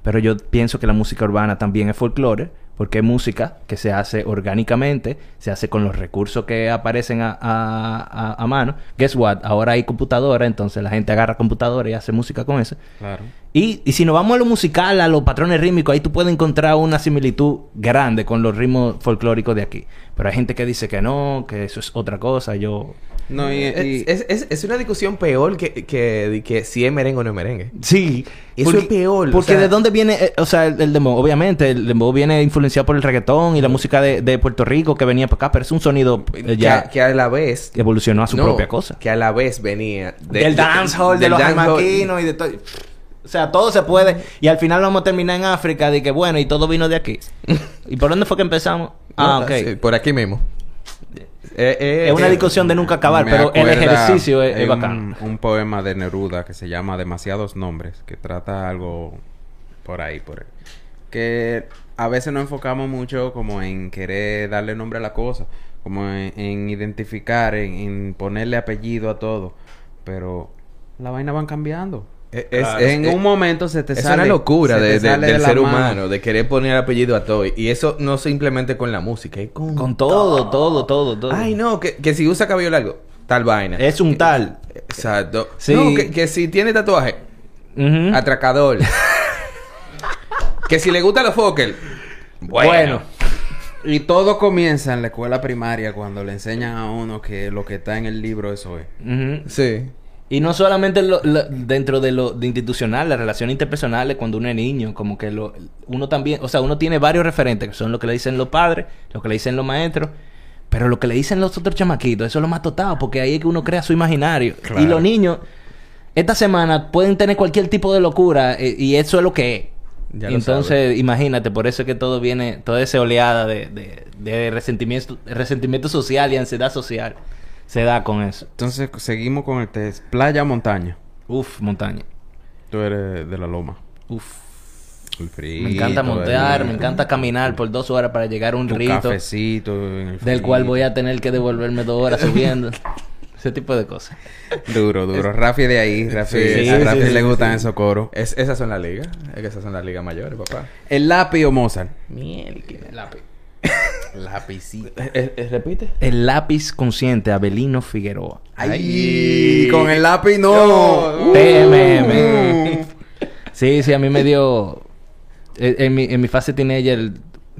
pero yo pienso que la música urbana también es folclore, porque es música que se hace orgánicamente, se hace con los recursos que aparecen a, a- a- a mano. Guess what? Ahora hay computadora, entonces la gente agarra computadora y hace música con eso. Claro. Y, y si nos vamos a lo musical, a los patrones rítmicos, ahí tú puedes encontrar una similitud grande con los ritmos folclóricos de aquí. Pero hay gente que dice que no, que eso es otra cosa. Yo... No, y, y- Es, es, es- una discusión peor que, que, que si es merengue o no es merengue. Sí. Eso es peor, o Porque sea- de dónde viene, eh, o sea, el, el dembow, obviamente, el dembow viene influenciado por el reggaetón y la música de, de Puerto Rico que venía para acá, pero es un sonido eh, Que, ya a- que a la vez... evolucionó a su no, propia cosa. Que a la vez venía... de- del de- dancehall, de los jamaquinos y de todo. O sea, todo se puede. Y al final vamos a terminar en África de que bueno, y todo vino de aquí. ¿Y por dónde fue que empezamos? Ah, ok. sí, por aquí mismo. Eh, eh, Es una eh, discusión de nunca acabar, pero el ejercicio es, es un- bacano. Un, poema de Neruda que se llama Demasiados Nombres, que trata algo por ahí, por ahí. Que a veces nos enfocamos mucho como en querer darle nombre a la cosa, como en, en identificar, en, en ponerle apellido a todo, pero la vaina van cambiando. Es, es- en es- un momento se te es sale una locura de- de- sale del ser mano. humano de querer poner apellido a todo. Y eso no simplemente con la música, es con... Con todo, todo, todo, todo. Ay, no, que, que si usa cabello largo, tal vaina. Es un tal. Exacto. Sí. No, que, que si tiene tatuaje, atracador. que si le gusta los Fokker, bueno. Bueno. Y todo comienza en la escuela primaria cuando le enseñan a uno que lo que está en el libro eso es. Ujú. Sí. Y no solamente lo- lo- dentro de lo de institucional, las relaciones interpersonales cuando uno es niño, como que lo, uno también, o sea, uno tiene varios referentes, que son lo que le dicen los padres, lo que le dicen los maestros, pero lo que le dicen los otros chamaquitos, eso es lo más totado, porque ahí es que uno crea su imaginario. Claro. Y los niños, esta semana pueden tener cualquier tipo de locura, eh, y eso es lo que es. Ya entonces, imagínate, por eso es que todo viene, toda esa oleada de, de, de resentimiento, resentimiento social y ansiedad social se da con eso. Entonces seguimos con el test. Playa o montaña. Uf, montaña. Tú eres de la loma. Uf. El frío. Me encanta montear, me encanta caminar por dos horas para llegar a un tu rito cafecito en el del cual voy a tener que devolverme dos horas subiendo. Ese tipo de cosas. Duro, duro. Rafi de ahí. Rafi, Sí, a sí, Rafi sí, le gustan sí. esos coros. Es, esas son las ligas. Es que esas son las ligas mayores, papá. ¿El lápiz o Mozart? Miel. Lápiz. Lapicito. ¿Repite? El lápiz consciente, Abelino Figueroa. Ay, con el lápiz no. No. TMM. Sí, sí, a mí me dio... En, en mi, en mi fase teenager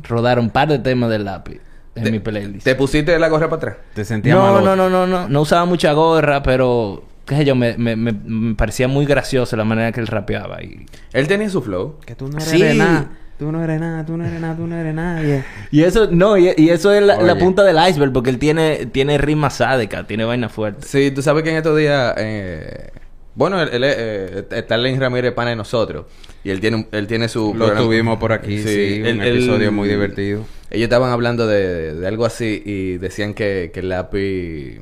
rodar un par de temas del lápiz en Te- mi playlist. ¿Te pusiste la gorra para atrás? Te sentía No, malo. no, no, no, no. No usaba mucha gorra, pero... Qué sé yo, me, me, me, me parecía muy gracioso la manera que él rapeaba. Y, Él tenía su flow. Que tú no eres Sí. de nada. Tú no eres nada, tú no eres nada, tú no eres nadie. y eso, no, y, y eso es la, punta del iceberg, porque él tiene, tiene rima sádica, tiene vaina fuerte. Sí, tú sabes que en estos días... eh, bueno, él, él, eh, está Len Ramírez, pana de nosotros. Y él tiene, un- él tiene su... Lo programa- tuvimos por aquí, sí. un él- él- episodio muy divertido. Ellos estaban hablando de, de algo así y decían que, que el lápiz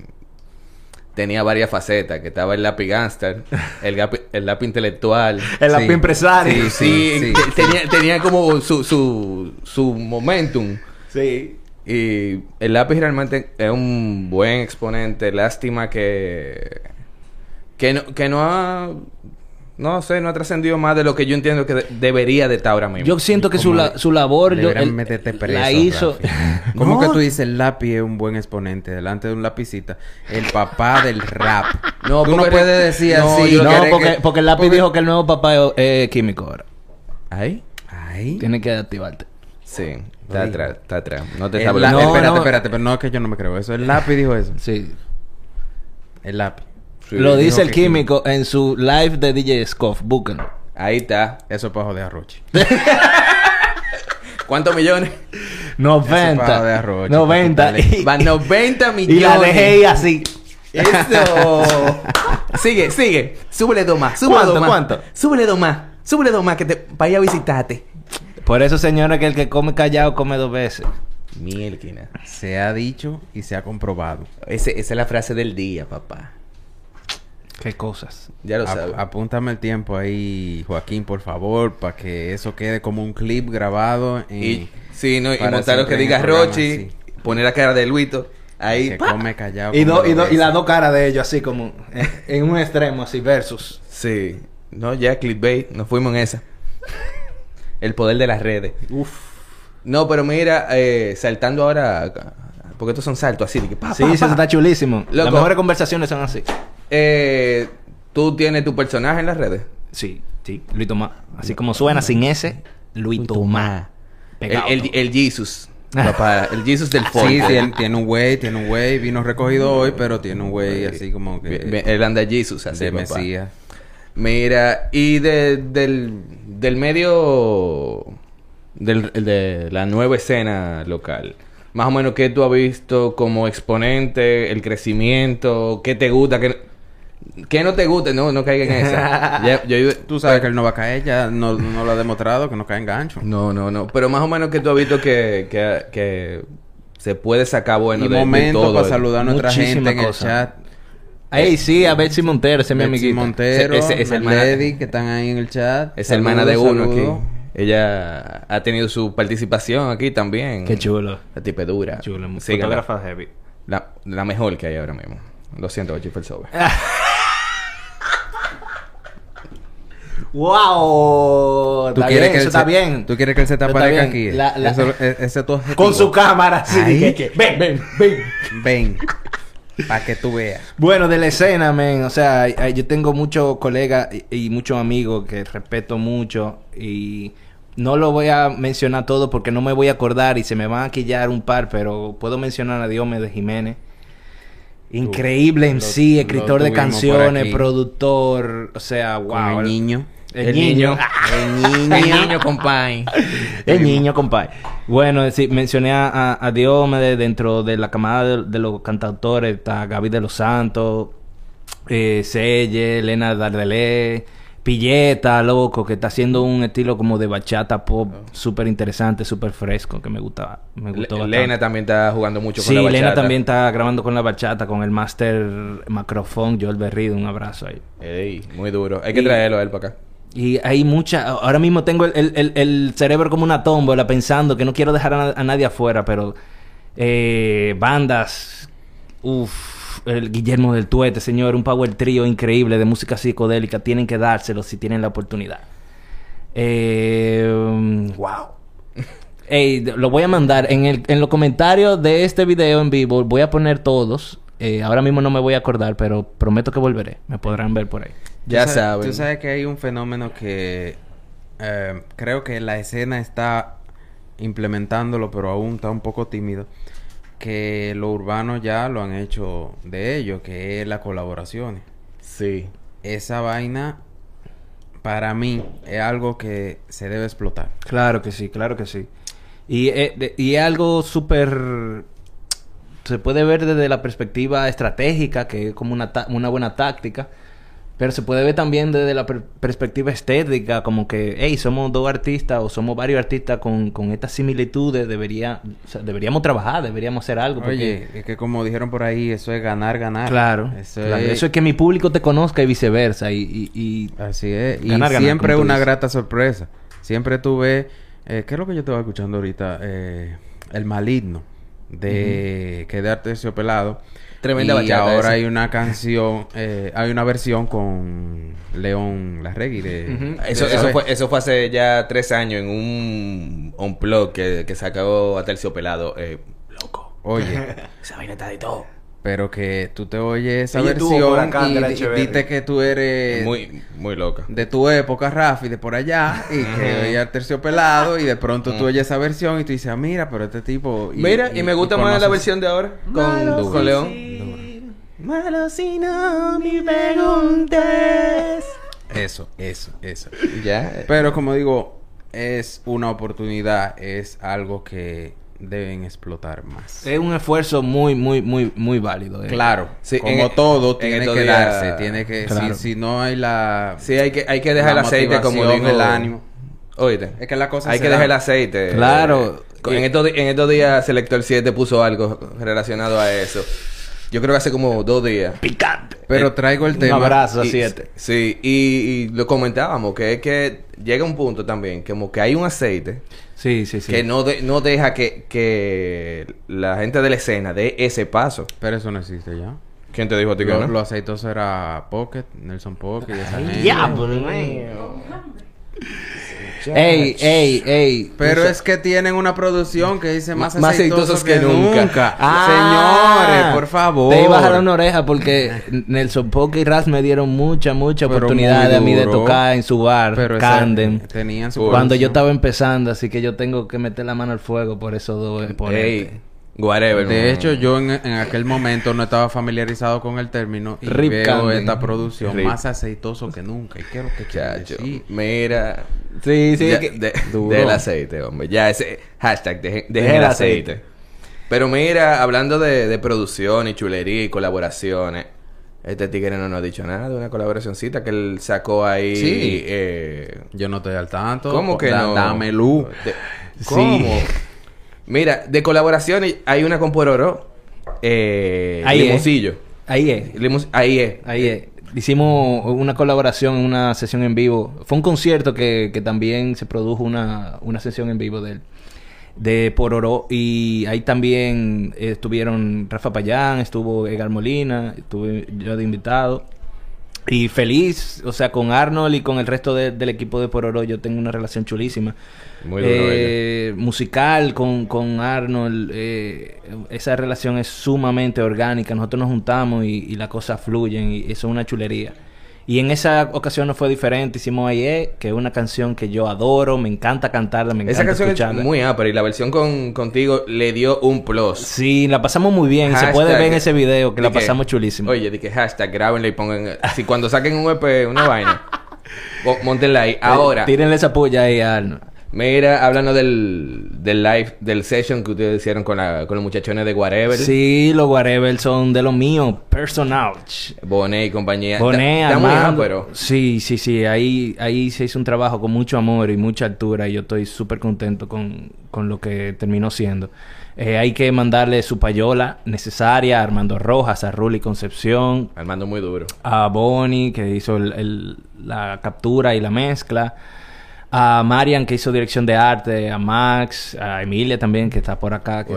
tenía varias facetas. Que estaba el lápiz gangster, el, lápiz- el lápiz intelectual. El Sí. lápiz empresario. Sí, sí, sí. te- Tenía, tenía como su, su, su momentum. Sí. Y el lápiz realmente es un buen exponente. Lástima que... Que no, que no ha... No sé, no ha trascendido más de lo que yo entiendo que de- debería de estar ahora mismo. Yo siento que su, la- su labor yo, preso, la hizo. ¿Cómo No. que tú dices el lápiz es un buen exponente delante de un lapicita? El papá del rap. No, tú no puedes decir no, así. No, porque, que- porque el lápiz porque- dijo que el nuevo papá es, químico ahora. ¿Ahí? Ay. Tienes que activarte. Sí, está atrás, está atrás. No te El está hablando. No, espérate, no. espérate, pero no es que yo no me creo eso. El lápiz dijo eso. Sí. El lápiz. Lo dice el químico en su live de DJ Scoff. Búsquenlo. Ahí está. Eso es para joder a Roche. ¿Cuántos millones? 90. pago de arroz, 90. chico, Y, Van 90 millones. y la dejé ahí así. Eso. sigue, sigue. Súbele dos más. Súbele ¿Cuánto, dos más. cuánto? Súbele dos más. Súbele dos más que te vaya a visitarte. Por eso, señora, que el que come callado come dos veces. Mielquina. Se ha dicho y se ha comprobado. Ese, esa es la frase del día, papá. Qué cosas. Ya lo sabes. apúntame el tiempo ahí, Joaquín, por favor, para que eso quede como un clip grabado en, Y, sí, no, y montar lo que diga programa, Rochi. sí. Poner la cara de Luito. Ahí. ¡pa! come callado. Y, do- y, las veces. dos caras de ellos, así como en, en un extremo, así, versus. Sí. No, ya clickbait. Nos fuimos en esa. El poder de las redes. Uf. No, pero mira, eh, saltando ahora. Porque estos son saltos así. De que, pa, Sí, pa, sí, eso pa. está chulísimo. Las mejores conversaciones son así. Eh, ¿Tú tienes tu personaje en las redes? Sí, sí. Luis Tomás. Así como suena sin ese, Luis Tomás. El, el, el Jesus. Papá, el Jesus del Ford. Sí, tiene, tiene un güey, tiene un güey, vino recogido hoy, pero tiene un güey así como que... Él anda Jesus, así, de papá. Mesías. Mira, y de, del, del medio del, de la nueva escena local, más o menos, ¿qué tú has visto como exponente, el crecimiento? ¿Qué te gusta? ¿Qué, qué no te gusta? No, no caiga en esa. Ya- yo- Tú sabes que él no va a caer, ya no, no lo ha demostrado, que no cae en gancho. No, no, no. Pero más o menos que tú has visto que, que, que se puede sacar bueno y de, de momento todo. para saludar a nuestra Muchísima gente en el cosa. chat. Ey, sí, a Betsy Montero, ese es mi Betsy amiguita. Montero, Ese- ese es el Lady, que están ahí en el chat. Es hermana de uno Saludos, aquí. Ella ha tenido su participación aquí también. Qué chulo. La tipa es dura. Chulo. Fotógrafa heavy. La, la mejor que hay ahora mismo. Lo siento, Chifel Sobe. ¡Wow! ¿Tú Está quieres bien, que eso está se- bien. ¿Tú quieres que él se te aparezca aquí? La- la- Eso- e- ese es tu objetivo. Con su cámara, que- que- ven, ven, ven. Ven. Para que tú veas. Bueno, de la escena, men. O sea, yo tengo muchos colegas y, y muchos amigos que respeto mucho. Y no lo voy a mencionar todo porque no me voy a acordar y se me van a quillar un par. Pero puedo mencionar a Diomedes Jiménez. Increíble en sí, escritor de canciones, productor. O sea, wow. Niño. El, El niño. niño. El niño, compadre. El niño, compadre. Bueno, sí, mencioné a, a, Diomedes dentro de la camada de, de los cantautores. Está Gaby de los Santos, eh, Selle, Elena Dardelé, Pilleta, loco, que está haciendo un estilo como de bachata pop súper interesante, súper fresco, que me gusta, me gustó Le- bastante. Lena también está jugando mucho con Sí, la bachata. Elena también está grabando con la bachata, con el máster Macrofón, Joel Berrido, un abrazo ahí. Ey, muy duro. Hay que Y- traerlo a él para acá. Y hay mucha... Ahora mismo tengo el, el- cerebro como una tómbola pensando que no quiero dejar a, nadie afuera, pero... eh, bandas... Uf... el Guillermo del Tuete, señor, un power trío increíble de música psicodélica. Tienen que dárselo si tienen la oportunidad. Eh, wow. Ey, lo voy a mandar en, el, en los comentarios de este video en vivo. Voy a poner todos. Eh, ahora mismo no me voy a acordar, pero prometo que volveré. Me podrán ver por ahí. Ya Tú sa- saben. Tú sabes que hay un fenómeno que eh, creo que la escena está implementándolo, pero aún está un poco tímido. Que los urbanos ya lo han hecho de ellos, que es las colaboraciones. Sí. Esa vaina, para mí, es algo que se debe explotar. Claro que sí, claro que sí. Y, eh, de- y es algo súper... Se puede ver desde la perspectiva estratégica, que es como una, ta- una buena táctica. Pero se puede ver también desde la per- perspectiva estética, como que, hey, somos dos artistas o somos varios artistas con, con estas similitudes, debería, o sea, deberíamos trabajar, deberíamos hacer algo. porque- Oye, es que como dijeron por ahí, eso es ganar, ganar. claro, Eso, claro. es... Eso es que mi público te conozca y viceversa. Y, y- y- Así es. Y Ganar, siempre una dices. grata sorpresa. Siempre tú ves... eh, ¿Qué es lo que yo estaba escuchando ahorita? Eh, el maligno. De... Que de. Tremenda y bachata ahora esa. hay una canción... eh, hay una versión con León Larregui de... Eso, de- eso, fue, eso fue hace ya tres años en un, un blog que, que sacó a Terciopelado. Eh, loco. Oye, Esa vaina está de todo. Pero que tú te oyes esa Ella versión acá, y de la di- Echeverri. dite que tú eres... Muy, muy loca. de tu época, Rafi, de por allá, y que al terciopelado, y de pronto tú oyes esa versión y tú dices, ah, mira, pero este tipo... Mira, y, me gusta más la versión de ahora con, con León. Malo si no me preguntes. Eso, eso, eso. Ya. Pero como digo, es una oportunidad, es algo que deben explotar más. Es un esfuerzo muy, muy, muy, muy válido. eh. Claro, Sí, como en- todo en tiene que días- darse, tiene que... Claro. Si, si no hay la... Sí, hay que, hay que dejar el aceite como dijo... el ánimo. Oíste. Es que la cosa Hay que dejar el aceite. Claro. Eh, En estos, en estos días Selector 7 puso algo relacionado a eso. Yo creo que hace como dos días. Picante. Pero traigo el Un tema... abrazo a Y- siete. Sí, y, y lo comentábamos, que es que llega un punto también, como que hay un aceite Sí, sí, sí. que no, de- no deja que, que la gente de la escena dé ese paso. Pero eso no existe ya. ¿Quién te dijo a ti que no? lo aceitoso era Pocket, Nelson Pocket y esa. Diablo, Ey, ey, ey. Pero es que tienen una producción que dice más, Más aceitosos, aceitosos que, que nunca. nunca. Ah, Señores, por favor. Te iba a jalar una oreja porque Nelson Poque y Raz me dieron mucha, mucha Pero oportunidad a mí de tocar en su bar, Pero Candem. tenían su Cuando yo estaba empezando, así que yo tengo que meter la mano al fuego por esos dos exponentes. Ey, whatever. De hecho, yo en, en aquel momento no estaba familiarizado con el término y Rip veo Camden. esta producción Rip. más aceitoso que nunca. ¿Y lo que Chacho, decir? mira. Sí, sí, Ya, que- de- del aceite, hombre. Ya ese hashtag, dejen, Dejen el aceite. aceite. Pero mira, hablando de, de producción y chulería y colaboraciones, este tigre no nos ha dicho nada de una colaboracioncita que él sacó ahí. Sí. eh, Yo no estoy al tanto. ¿Cómo que Da- no? Dame luz. De- ¿Cómo? Mira, de colaboraciones hay una con Pororó. Eh, Ahí es. Ahí es. Limus- ahí es. Ahí es. Hicimos una colaboración en una sesión en vivo. Fue un concierto que, que también se produjo una, una sesión en vivo de él. De Pororó. Y ahí también estuvieron Rafa Payán, estuvo Edgar Molina, estuve yo de invitado. Y feliz, o sea, con Arnold y con el resto de- del equipo de Pororó yo tengo una relación chulísima. Muy duro, Eh, musical con, con Arnold, eh, esa relación es sumamente orgánica. Nosotros nos juntamos y, y las cosas fluyen y eso es una chulería. Y en esa ocasión no fue diferente. Hicimos Aye, que es una canción que yo adoro, me encanta cantarla, me encanta Esa canción escucharla. es muy ápera y la versión con, contigo le dio un plus. Sí, la pasamos muy bien. Se Hashtag- puede ver en ese video que la de que- pasamos chulísimo. Oye, que hashtag grábenla y pongan. Si cuando saquen un EP, una vaina, mo- montenla ahí. Ahora, Tírenle esa puya ahí a Arnold. Mira, hablando del, del live, del session que ustedes hicieron con, la, con los muchachones de Whatever, Sí, los whatever son de los míos, personal. Bonet y compañía. Boné, Está- está muy Armando. ápero. Sí, sí, sí. Ahí, ahí se hizo un trabajo con mucho amor y mucha altura. Y yo estoy súper contento con, con lo que terminó siendo. Eh, hay que mandarle su payola necesaria a Armando Rojas, a Ruli Concepción, Armando muy duro. a Bonnie, que hizo el- el- la captura y la mezcla, a Marian que hizo dirección de arte, a Max, a Emilia también que está por acá, que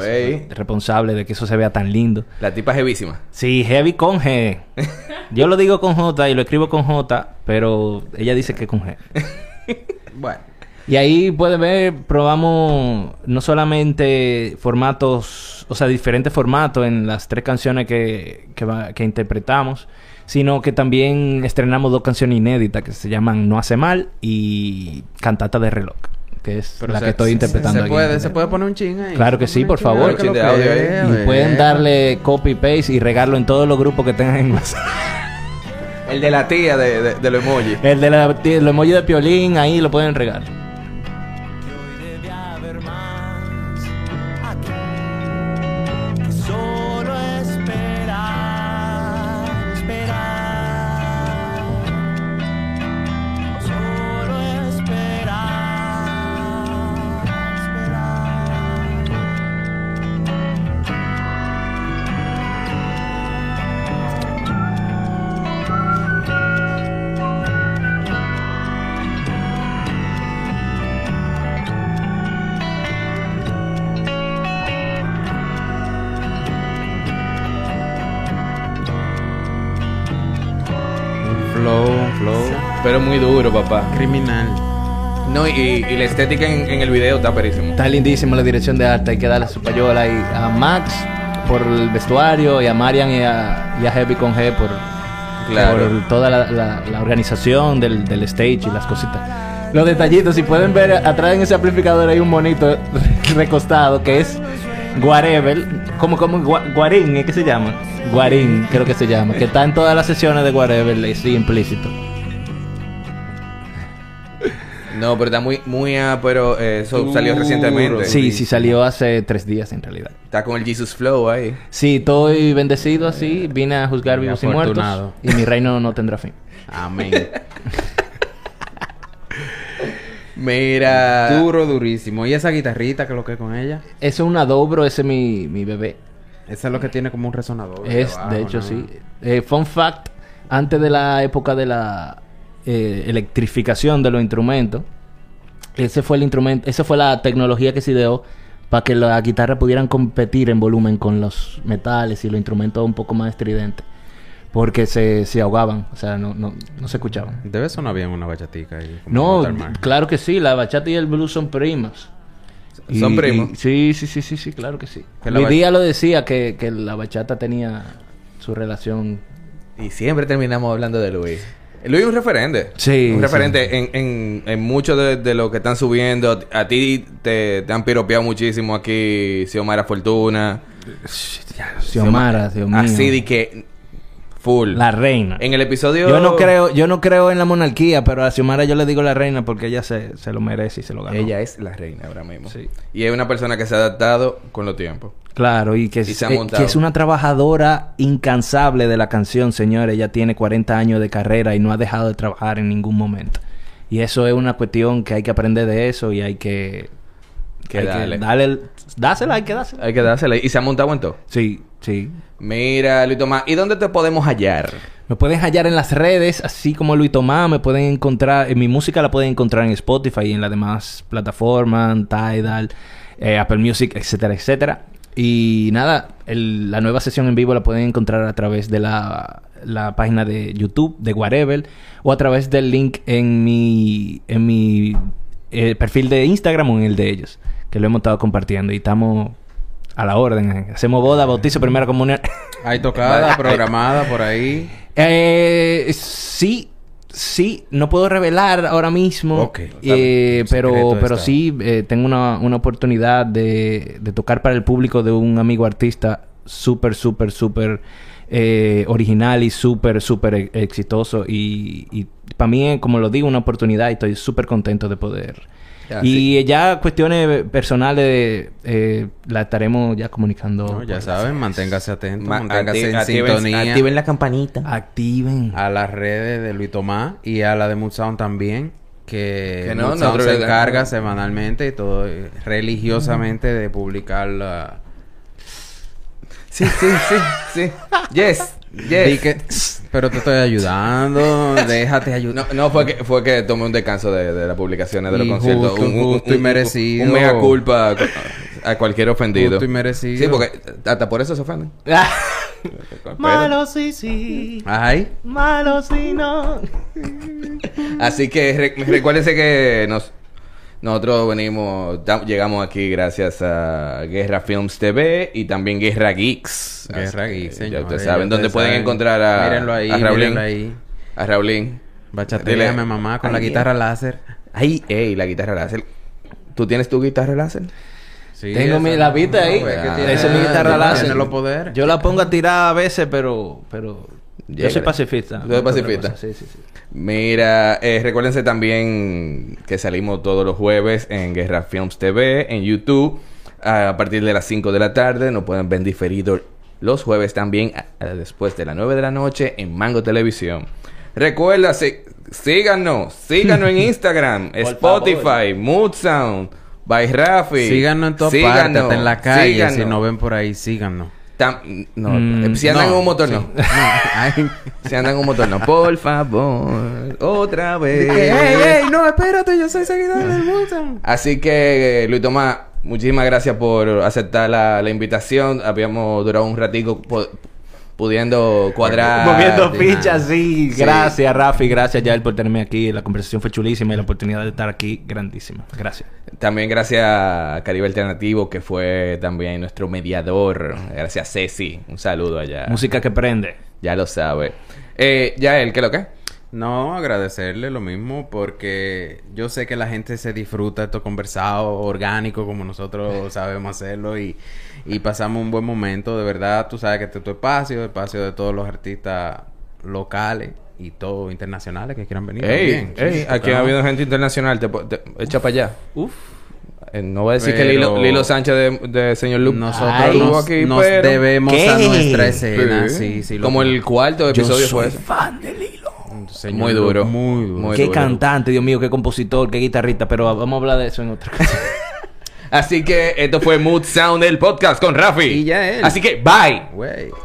es responsable de que eso se vea tan lindo. La tipa es. Sí, heavy con G. Yo lo digo con J y lo escribo con J, pero ella dice que con G. Bueno. Y ahí puedes ver, probamos no solamente formatos, o sea, diferentes formatos en las tres canciones que, que, va- que interpretamos, sino que también estrenamos dos canciones inéditas que se llaman No hace mal y Cantata de reloj, que es Pero la se- que estoy se- interpretando Se aquí. puede, se puede poner un ching ahí. Claro que sí, por favor. ching, de audio ahí. Y pueden darle copy paste y regarlo en todos los grupos que tengan en WhatsApp. El de la tía de, de, de los emojis. El de la, el emoji de piolín, ahí lo pueden regar. Papá. Criminal. No, y, y la estética en, en el video está perísimo. Está lindísimo la dirección de arte. Hay que darle su payola a Max por el vestuario y a Marian y a, y a Heavy con G por, Claro. por toda la, la- la organización del, del stage y las cositas. Los detallitos, si pueden ver atrás en ese amplificador hay un monito recostado que es Guarevel, como como Gua- Guarín, ¿eh? ¿qué se llama? Guarín, creo que se llama, que está en todas las sesiones de Guarevel, sí, implícito. No, pero está muy, muy, ah, pero eh, eso salió recientemente. Sí, sí, salió hace tres días en realidad. Está con el Jesus Flow ahí. Sí, estoy bendecido así, vine a juzgar vivos y muertos y mi reino no tendrá fin. Amén. Mira. Duro, durísimo. ¿Y esa guitarrita que lo que es con ella? Eso es un adobro, ese es mi, mi bebé. Esa es lo que tiene como un resonador. Es, abajo, de hecho, ¿no? sí. Eh, fun fact, antes de la época de la eh, electrificación de los instrumentos, ese fue el instrumento, esa fue la tecnología que se ideó para que las guitarras pudieran competir en volumen con los metales y los instrumentos un poco más estridentes. Porque se, se ahogaban, o sea, no, no, no se escuchaban. Debe sonar bien una bachatica ahí. No, claro que sí, la bachata y el blues son primas. ¿Son primos? y- sí, sí, sí, sí, sí, claro que sí. Que ba- Díaz lo decía que, que la bachata tenía su relación. Y siempre terminamos hablando de Luis. Luis es un referente. Sí, Un sí. referente en, en, en mucho de, de lo que están subiendo. A ti te, te han piropeado muchísimo aquí, Xiomara Fortuna. Xiomara, mío. Así de que. Full. La reina. En el episodio. Yo no creo, yo no creo en la monarquía, pero a Xiomara yo le digo la reina porque ella se, se lo merece y se lo ganó. Ella es la reina ahora mismo. Sí. Y es una persona que se ha adaptado con los tiempos. Claro, y que, Y es, eh, que es una trabajadora incansable de la canción, señores. Ella tiene 40 años de carrera y no ha dejado de trabajar en ningún momento. Y eso es una cuestión que hay que aprender de eso y hay que... Que hay darle. darle el- dásela, hay que dársela. Hay que dársela. Y se ha montado en todo. Sí, sí. Mira, Luis Tomás. ¿Y dónde te podemos hallar? Me pueden hallar en las redes, así como Luis Tomás. Me pueden encontrar... En mi música la pueden encontrar en Spotify y en las demás plataformas, Tidal, eh, Apple Music, etcétera, etcétera. Y nada, el- la nueva sesión en vivo la pueden encontrar a través de la, la página de YouTube de Whatever o a través del link en mi, en mi eh, perfil de Instagram o en el de ellos, que lo hemos estado compartiendo y estamos a la orden. Hacemos boda, bautizo, primera comunión. Hay tocada programada por ahí. Eh, sí, sí, no puedo revelar ahora mismo. Eh, pero pero está. sí, eh, tengo una, una oportunidad de, de tocar para el público de un amigo artista súper, súper, súper eh, original y súper, súper e- exitoso. Y, y para mí, como lo digo, una oportunidad y estoy súper contento de poder. Ya, y ya cuestiones personales eh, la estaremos ya comunicando. No, ya saben, manténgase atento, Ma- manténgase en activen- sintonía activen la campanita. Activen. a las redes de Luis Tomás y a la de Mood Sound también. Que, Que no, nosotros se le- encarga semanalmente y todo eh, religiosamente de publicar la... Sí, sí, sí, sí. Yes. Yes. Que- Pero te estoy ayudando. Déjate ayudar. No, no fue que fue que tomé un descanso de, de las publicaciones de los Injusto, conciertos. injusto y merecido. Un, mea culpa a, a cualquier ofendido. Justo y merecido. Sí, porque hasta por eso se ofenden. Malo sí, sí. Ay. Malo sí, no. Así que re- recuérdense que nos, nosotros venimos, llegamos aquí gracias a Guerra Films TV y también Guerra Geeks. Guerra Así Geeks, Ya señores, ustedes ya saben dónde pueden encontrar a, Mírenlo ahí, a Raulín. mírenlo ahí. A Raulín. Bachateame, mamá, con la Ay, guitarra láser. Ay, ey, la guitarra láser. ¿Tú tienes tu guitarra láser? Sí, Tengo esa- mi la vista ahí. No, es que Ah, Esa es mi guitarra tiene láser. Yo la pongo a tirar a veces, pero... pero... Yo soy pacifista. No otra pacifista. Sí, sí, sí. Mira, eh, recuérdense también que salimos todos los jueves en Guerra Films TV, en YouTube, a partir de las 5 de la tarde. Nos pueden ver diferido los jueves también, a- a- después de las 9 de la noche, en Mango Televisión. Recuerda, sí- síganos, síganos en Instagram, Spotify, Mood Sound, by Rafi. Síganos en todas partes, en la calle. síganos. Si nos ven por ahí, síganos. Tam- no, Mm, si andan no, en un motor, sí. no. No, ay. Si andan en un motor, no. Por favor, otra vez. ¡Ey, ey! No, espérate, yo soy seguidor del Mustang. Así que, eh, Luis Tomás, muchísimas gracias por aceptar la, la invitación. Habíamos durado un ratico pudiendo cuadrar. Moviendo de fichas, sí. Gracias, Rafi. Gracias, Yael, por tenerme aquí. La conversación fue chulísima y la oportunidad de estar aquí, grandísima. Gracias. También gracias a Caribe Alternativo, que fue también nuestro mediador. Gracias, Ceci. Un saludo allá. Música que prende. Ya lo sabe. Eh, ya él, ¿qué es lo que? No, agradecerle lo mismo porque yo sé que la gente se disfruta de estos conversados orgánicos como nosotros sabemos hacerlo y, y pasamos un buen momento. De verdad, tú sabes que este es tu espacio, el espacio de todos los artistas locales y todos internacionales que quieran venir. Ey, también. Ey, sí, aquí ha habido gente internacional. Te, echa para allá. Uf. Eh, no voy a decir que Lilo, Lilo Sánchez de, de Señor Loop Nosotros Ay. nos, aquí, nos pero- debemos ¿Qué? a nuestra escena. Sí. Sí, Como el cuarto Yo episodio soy fue ese. fan de Lilo. Señor Muy duro. Muy duro. Muy qué duro. cantante, Dios mío, qué compositor, qué guitarrista. Pero vamos a hablar de eso en otra. Así que esto fue Mood Sound, el podcast con Rafi. Y ya él. Así que, bye.